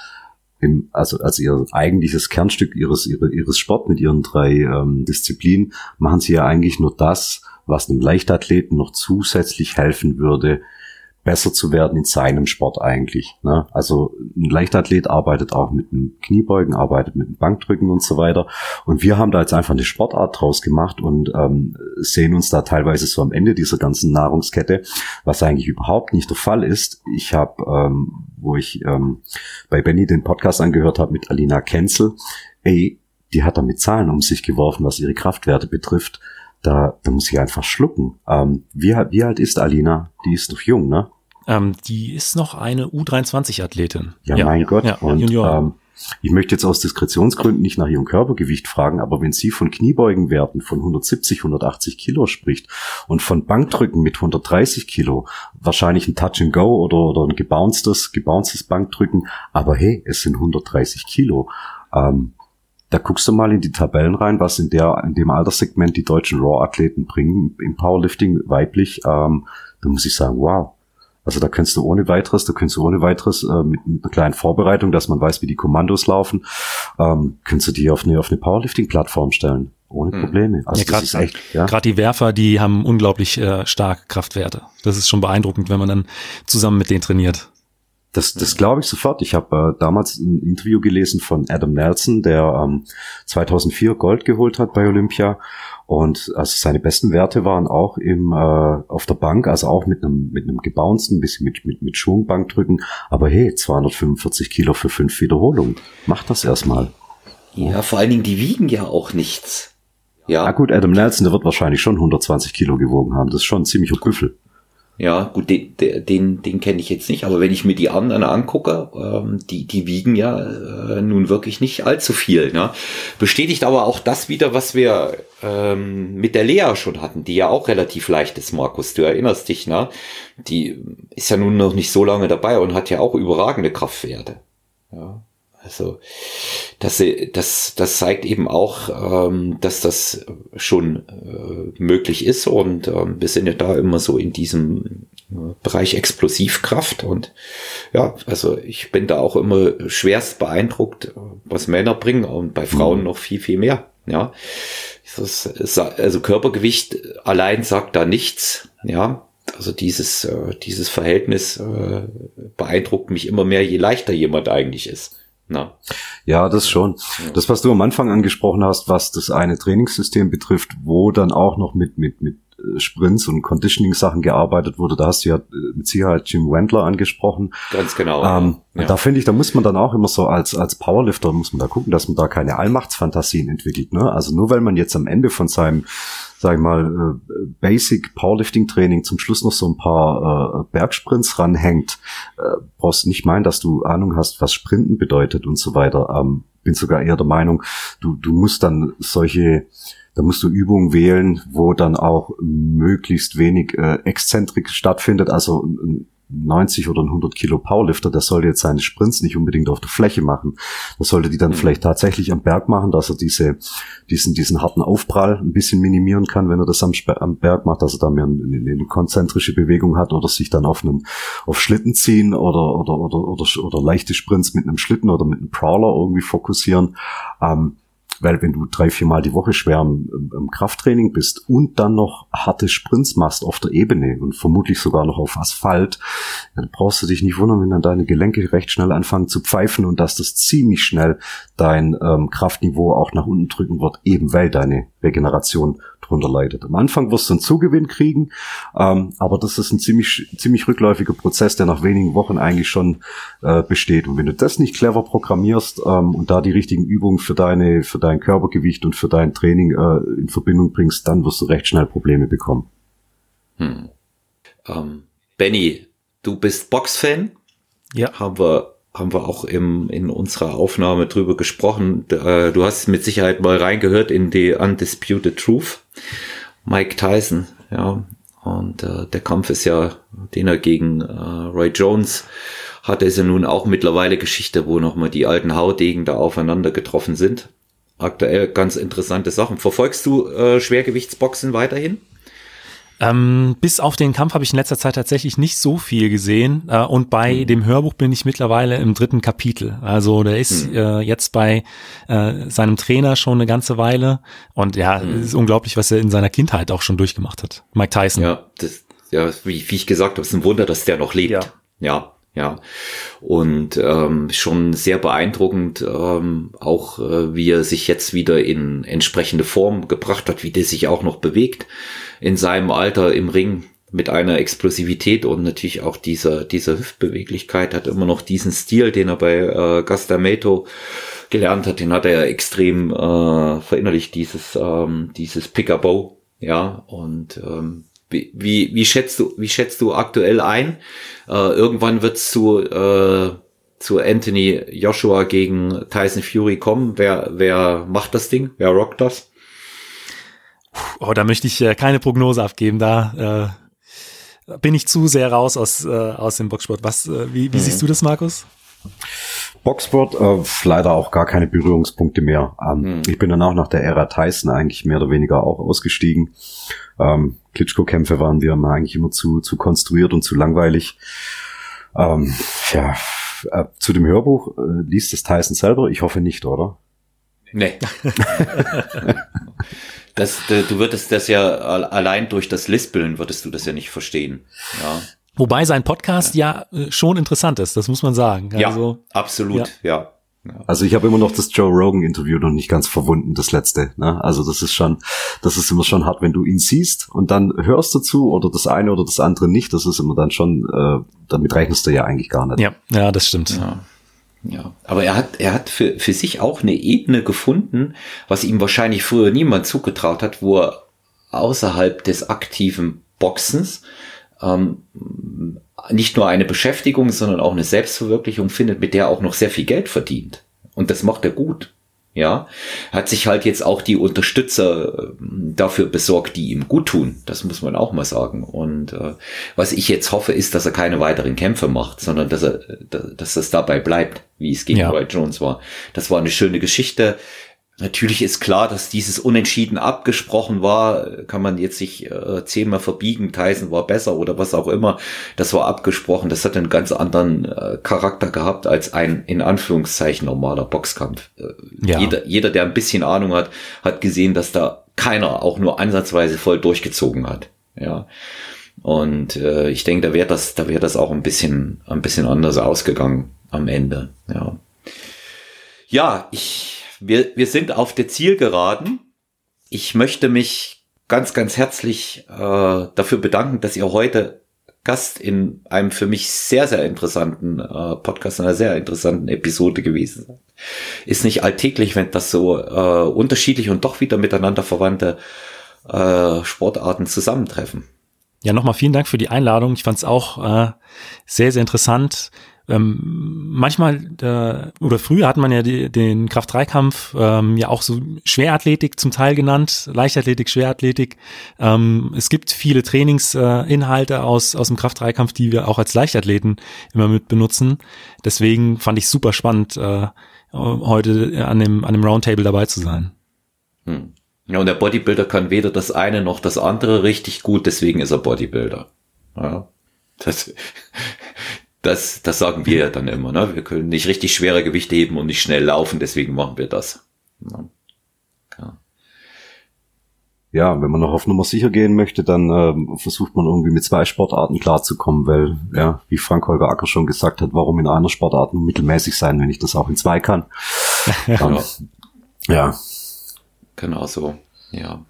im, also als ihr eigentliches Kernstück ihres, ihres, ihres Sport mit ihren drei ähm, Disziplinen, machen sie ja eigentlich nur das, was einem Leichtathleten noch zusätzlich helfen würde, besser zu werden in seinem Sport eigentlich. Ne? Also ein Leichtathlet arbeitet auch mit einem Kniebeugen, arbeitet mit einem Bankdrücken und so weiter. Und wir haben da jetzt einfach eine Sportart draus gemacht und ähm, sehen uns da teilweise so am Ende dieser ganzen Nahrungskette, was eigentlich überhaupt nicht der Fall ist. Ich habe, ähm, wo ich ähm, bei Benny den Podcast angehört habe mit Alina Kenzel, ey, die hat da mit Zahlen um sich geworfen, was ihre Kraftwerte betrifft. Da, da muss ich einfach schlucken. Ähm, wie, wie alt ist Alina? Die ist doch jung, ne? Ähm, die ist noch eine U23-Athletin. Ja, ja, mein Gott. Ja, und ähm, ich möchte jetzt aus Diskretionsgründen nicht nach ihrem Körpergewicht fragen, aber wenn sie von Kniebeugenwerten von 170, 180 Kilo spricht und von Bankdrücken mit 130 Kilo, wahrscheinlich ein Touch and Go oder, oder ein gebounced gebounced Bankdrücken, aber hey, es sind 130 Kilo. Ähm, da guckst du mal in die Tabellen rein, was in der in dem Alterssegment die deutschen Raw-Athleten bringen im Powerlifting weiblich. Ähm, da muss ich sagen, wow, also da kannst du ohne weiteres, da kannst du ohne weiteres äh, mit, mit einer kleinen Vorbereitung, dass man weiß, wie die Kommandos laufen, ähm, kannst du die auf eine, auf eine Powerlifting-Plattform stellen. Ohne mhm. Probleme. Also ja, gerade ja. Grad die Werfer, die haben unglaublich äh, starke Kraftwerte. Das ist schon beeindruckend, wenn man dann zusammen mit denen trainiert. Das, das glaube ich sofort. Ich habe äh, damals ein Interview gelesen von Adam Nelson, der ähm, 2004 Gold geholt hat bei Olympia und also seine besten Werte waren auch im, äh, auf der Bank, also auch mit einem, mit einem gebounceden, bisschen mit, mit, mit Schwungbankdrücken. Aber hey, 245 Kilo für fünf Wiederholungen. Mach das erstmal. Ja, vor allen Dingen, die wiegen ja auch nichts. Ja. Na gut, Adam Nelson, der wird wahrscheinlich schon 120 Kilo gewogen haben. Das ist schon ein ziemlicher Büffel. Ja, gut, den, den, den kenne ich jetzt nicht, aber wenn ich mir die anderen angucke, ähm, die, die wiegen ja äh, nun wirklich nicht allzu viel. Ne? Bestätigt aber auch das wieder, was wir ähm, mit der Lea schon hatten, die ja auch relativ leicht ist, Markus. Du erinnerst dich, ne? Die ist ja nun noch nicht so lange dabei und hat ja auch überragende Kraftwerte. Ja. Also das, das, das zeigt eben auch, ähm, dass das schon äh, möglich ist und ähm, wir sind ja da immer so in diesem äh, Bereich Explosivkraft und ja, also ich bin da auch immer schwerst beeindruckt, was Männer bringen und bei Frauen mhm. noch viel, viel mehr. Ja, also Körpergewicht allein sagt da nichts. Ja, Also dieses, äh, dieses Verhältnis äh, beeindruckt mich immer mehr, je leichter jemand eigentlich ist. Na. Ja, das schon. Das, was du am Anfang angesprochen hast, was das eine Trainingssystem betrifft, wo dann auch noch mit, mit, mit äh, Sprints und Conditioning-Sachen gearbeitet wurde, da hast du ja äh, mit Sicherheit Jim Wendler angesprochen. Ganz genau. Ähm, ja. Da finde ich, da muss man dann auch immer so als, als Powerlifter, muss man da gucken, dass man da keine Allmachtsfantasien entwickelt. Ne? Also nur weil man jetzt am Ende von seinem sag ich mal, äh, Basic Powerlifting Training zum Schluss noch so ein paar äh, Bergsprints ranhängt, äh, brauchst nicht meinen, dass du Ahnung hast, was Sprinten bedeutet und so weiter. Ähm, bin sogar eher der Meinung, du, du musst dann solche, da musst du Übungen wählen, wo dann auch möglichst wenig äh, Exzentrik stattfindet, also 90 oder 100 Kilo Powerlifter, der sollte jetzt seine Sprints nicht unbedingt auf der Fläche machen. Das sollte die dann mhm. vielleicht tatsächlich am Berg machen, dass er diese, diesen, diesen harten Aufprall ein bisschen minimieren kann, wenn er das am, am Berg macht, dass er da mehr eine, eine, konzentrische Bewegung hat oder sich dann auf einen, auf Schlitten ziehen oder, oder, oder, oder, oder leichte Sprints mit einem Schlitten oder mit einem Prowler irgendwie fokussieren. Ähm, weil wenn du drei, vier Mal die Woche schwer im, im, Krafttraining bist und dann noch harte Sprints machst auf der Ebene und vermutlich sogar noch auf Asphalt, dann brauchst du dich nicht wundern, wenn dann deine Gelenke recht schnell anfangen zu pfeifen und dass das ziemlich schnell dein ähm, Kraftniveau auch nach unten drücken wird, eben weil deine Regeneration drunter leidet. Am Anfang wirst du einen Zugewinn kriegen, ähm, aber das ist ein ziemlich, ziemlich rückläufiger Prozess, der nach wenigen Wochen eigentlich schon äh, besteht. Und wenn du das nicht clever programmierst ähm, und da die richtigen Übungen für deine, für dein Körpergewicht und für dein Training äh, in Verbindung bringst, dann wirst du recht schnell Probleme bekommen. Hm. Ähm, Benny, du bist Boxfan? Ja. Haben wir haben wir auch im, in unserer Aufnahme drüber gesprochen. Äh, du hast mit Sicherheit mal reingehört in die Undisputed Truth. Mike Tyson, ja. Und äh, der Kampf ist ja, den er gegen äh, Roy Jones hatte, ist ja nun auch mittlerweile Geschichte, wo nochmal die alten Haudegen da aufeinander getroffen sind. Aktuell ganz interessante Sachen. Verfolgst du äh, Schwergewichtsboxen weiterhin? Ähm, bis auf den Kampf habe ich in letzter Zeit tatsächlich nicht so viel gesehen. Äh, und bei mhm. dem Hörbuch bin ich mittlerweile im dritten Kapitel. Also der ist mhm. äh, jetzt bei äh, seinem Trainer schon eine ganze Weile. Und ja, mhm. es ist unglaublich, was er in seiner Kindheit auch schon durchgemacht hat. Mike Tyson. Ja, das, ja wie, wie ich gesagt habe, ist ein Wunder, dass der noch lebt. Ja. ja ja. Und ähm, schon sehr beeindruckend, ähm, auch äh, wie er sich jetzt wieder in entsprechende Form gebracht hat, wie der sich auch noch bewegt in seinem Alter im Ring mit einer Explosivität und natürlich auch dieser, dieser Hüftbeweglichkeit, hat immer noch diesen Stil, den er bei äh, Gastameto gelernt hat, den hat er extrem äh, verinnerlicht, dieses, ähm, dieses Pick-a-Bow, ja, und ähm, wie, wie, wie schätzt du, wie schätzt du aktuell ein? Äh, irgendwann wird es zu, äh, zu Anthony Joshua gegen Tyson Fury kommen. Wer, wer macht das Ding? Wer rockt das? Oh, da möchte ich äh, keine Prognose abgeben. Da äh, bin ich zu sehr raus aus, äh, aus dem Boxsport. Was, äh, wie, wie mhm. siehst du das, Markus? Boxsport, äh, leider auch gar keine Berührungspunkte mehr. Ähm, mhm. Ich bin dann auch nach der Ära Tyson eigentlich mehr oder weniger auch ausgestiegen. Ähm, Klitschko-Kämpfe waren wir eigentlich immer zu, zu konstruiert und zu langweilig. Ähm, ja, äh, zu dem Hörbuch äh, liest das Tyson selber? Ich hoffe nicht, oder? Nee. [laughs] [laughs] das, du würdest das ja allein durch das Lispeln würdest du das ja nicht verstehen. Ja. Wobei sein Podcast ja, ja äh, schon interessant ist, das muss man sagen. Also, ja, absolut, ja. ja. Also ich habe immer noch das Joe Rogan Interview noch nicht ganz verwunden, das letzte. Ne? Also das ist schon, das ist immer schon hart, wenn du ihn siehst und dann hörst du zu oder das eine oder das andere nicht. Das ist immer dann schon, äh, damit rechnest du ja eigentlich gar nicht. Ja, ja, das stimmt. Ja. Ja, aber er hat, er hat für, für sich auch eine Ebene gefunden, was ihm wahrscheinlich früher niemand zugetraut hat, wo er außerhalb des aktiven Boxens ähm, nicht nur eine Beschäftigung, sondern auch eine Selbstverwirklichung findet, mit der er auch noch sehr viel Geld verdient. Und das macht er gut. Ja, hat sich halt jetzt auch die Unterstützer ähm, dafür besorgt, die ihm gut tun. Das muss man auch mal sagen. Und äh, was ich jetzt hoffe, ist, dass er keine weiteren Kämpfe macht, sondern dass er, dass es dabei bleibt, wie es gegen ja. Roy Jones war. Das war eine schöne Geschichte. Natürlich ist klar, dass dieses Unentschieden abgesprochen war. Kann man jetzt sich äh, zehnmal verbiegen, Tyson war besser oder was auch immer. Das war abgesprochen. Das hat einen ganz anderen äh, Charakter gehabt als ein in Anführungszeichen normaler Boxkampf. Äh, ja. jeder, jeder, der ein bisschen Ahnung hat, hat gesehen, dass da keiner auch nur ansatzweise voll durchgezogen hat. Ja. Und äh, ich denke, da wäre das, da wäre das auch ein bisschen, ein bisschen anders ausgegangen am Ende. Ja, ja ich, wir, wir sind auf der Zielgeraden. Ich möchte mich ganz, ganz herzlich äh, dafür bedanken, dass ihr heute Gast in einem für mich sehr, sehr interessanten äh, Podcast, einer sehr interessanten Episode gewesen seid. Ist nicht alltäglich, wenn das so äh, unterschiedlich und doch wieder miteinander verwandte äh, Sportarten zusammentreffen. Ja, nochmal vielen Dank für die Einladung. Ich fand es auch äh, sehr, sehr interessant. Ähm, manchmal äh, oder früher hat man ja die, den Kraft-3-Kampf ähm, ja auch so Schwerathletik zum Teil genannt, Leichtathletik, Schwerathletik. Ähm, es gibt viele Trainingsinhalte äh, aus, aus dem Kraft-3-Kampf, die wir auch als Leichtathleten immer mit benutzen. Deswegen fand ich super spannend, äh, heute an dem, an dem Roundtable dabei zu sein. Hm. Ja, und der Bodybuilder kann weder das eine noch das andere richtig gut, deswegen ist er Bodybuilder. Ja, das, das, das sagen wir ja dann immer. Ne? Wir können nicht richtig schwere Gewichte heben und nicht schnell laufen, deswegen machen wir das. Ja. ja, wenn man noch auf Nummer sicher gehen möchte, dann ähm, versucht man irgendwie mit zwei Sportarten klarzukommen, weil, ja, wie Frank Holger Acker schon gesagt hat, warum in einer Sportart nur mittelmäßig sein, wenn ich das auch in zwei kann. [laughs] Dann, ja. ja. Genau so, ja.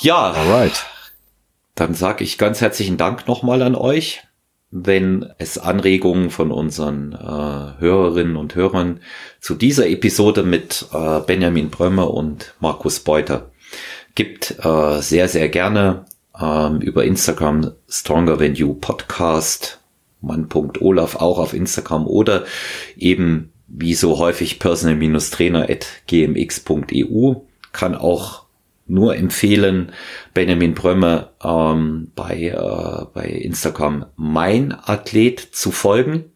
Ja. Alright. Dann sage ich ganz herzlichen Dank nochmal an euch. Wenn es Anregungen von unseren äh, Hörerinnen und Hörern zu dieser Episode mit äh, Benjamin Brömer und Markus Beuter gibt, äh, sehr, sehr gerne ähm, über Instagram Stronger Than You Podcast, mann.olaf auch auf Instagram oder eben wie so häufig personal-trainer at gmx.eu kann auch nur empfehlen, Benjamin Brömme ähm, bei, äh, bei Instagram mein Athlet zu folgen.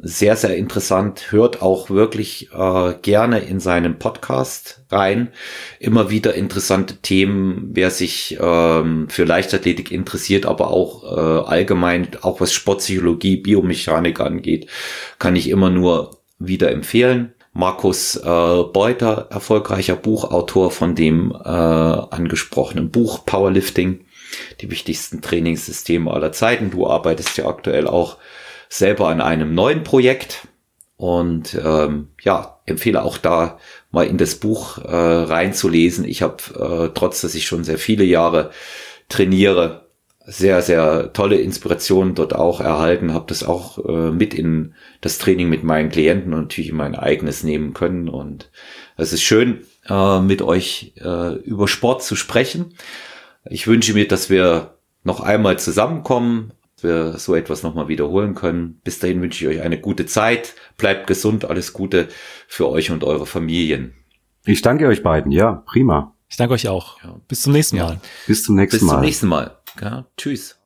Sehr, sehr interessant. Hört auch wirklich äh, gerne in seinen Podcast rein. Immer wieder interessante Themen, wer sich ähm, für Leichtathletik interessiert, aber auch äh, allgemein, auch was Sportpsychologie, Biomechanik angeht, kann ich immer nur wieder empfehlen. Markus äh, Beuter, erfolgreicher Buchautor von dem äh, angesprochenen Buch Powerlifting, die wichtigsten Trainingssysteme aller Zeiten. Du arbeitest ja aktuell auch selber an einem neuen Projekt und ähm, ja, empfehle auch da mal in das Buch äh, reinzulesen. Ich habe, äh, trotz dass ich schon sehr viele Jahre trainiere, sehr, sehr tolle Inspirationen dort auch erhalten, habe das auch äh, mit in das Training mit meinen Klienten und natürlich in mein eigenes nehmen können. Und es ist schön, äh, mit euch äh, über Sport zu sprechen. Ich wünsche mir, dass wir noch einmal zusammenkommen, dass wir so etwas nochmal wiederholen können. Bis dahin wünsche ich euch eine gute Zeit. Bleibt gesund, alles Gute für euch und eure Familien. Ich danke euch beiden, ja, prima. Ich danke euch auch. Ja. Bis zum nächsten Mal. Ja. Bis zum nächsten Bis Mal. Bis zum nächsten Mal. Ja, tschüss.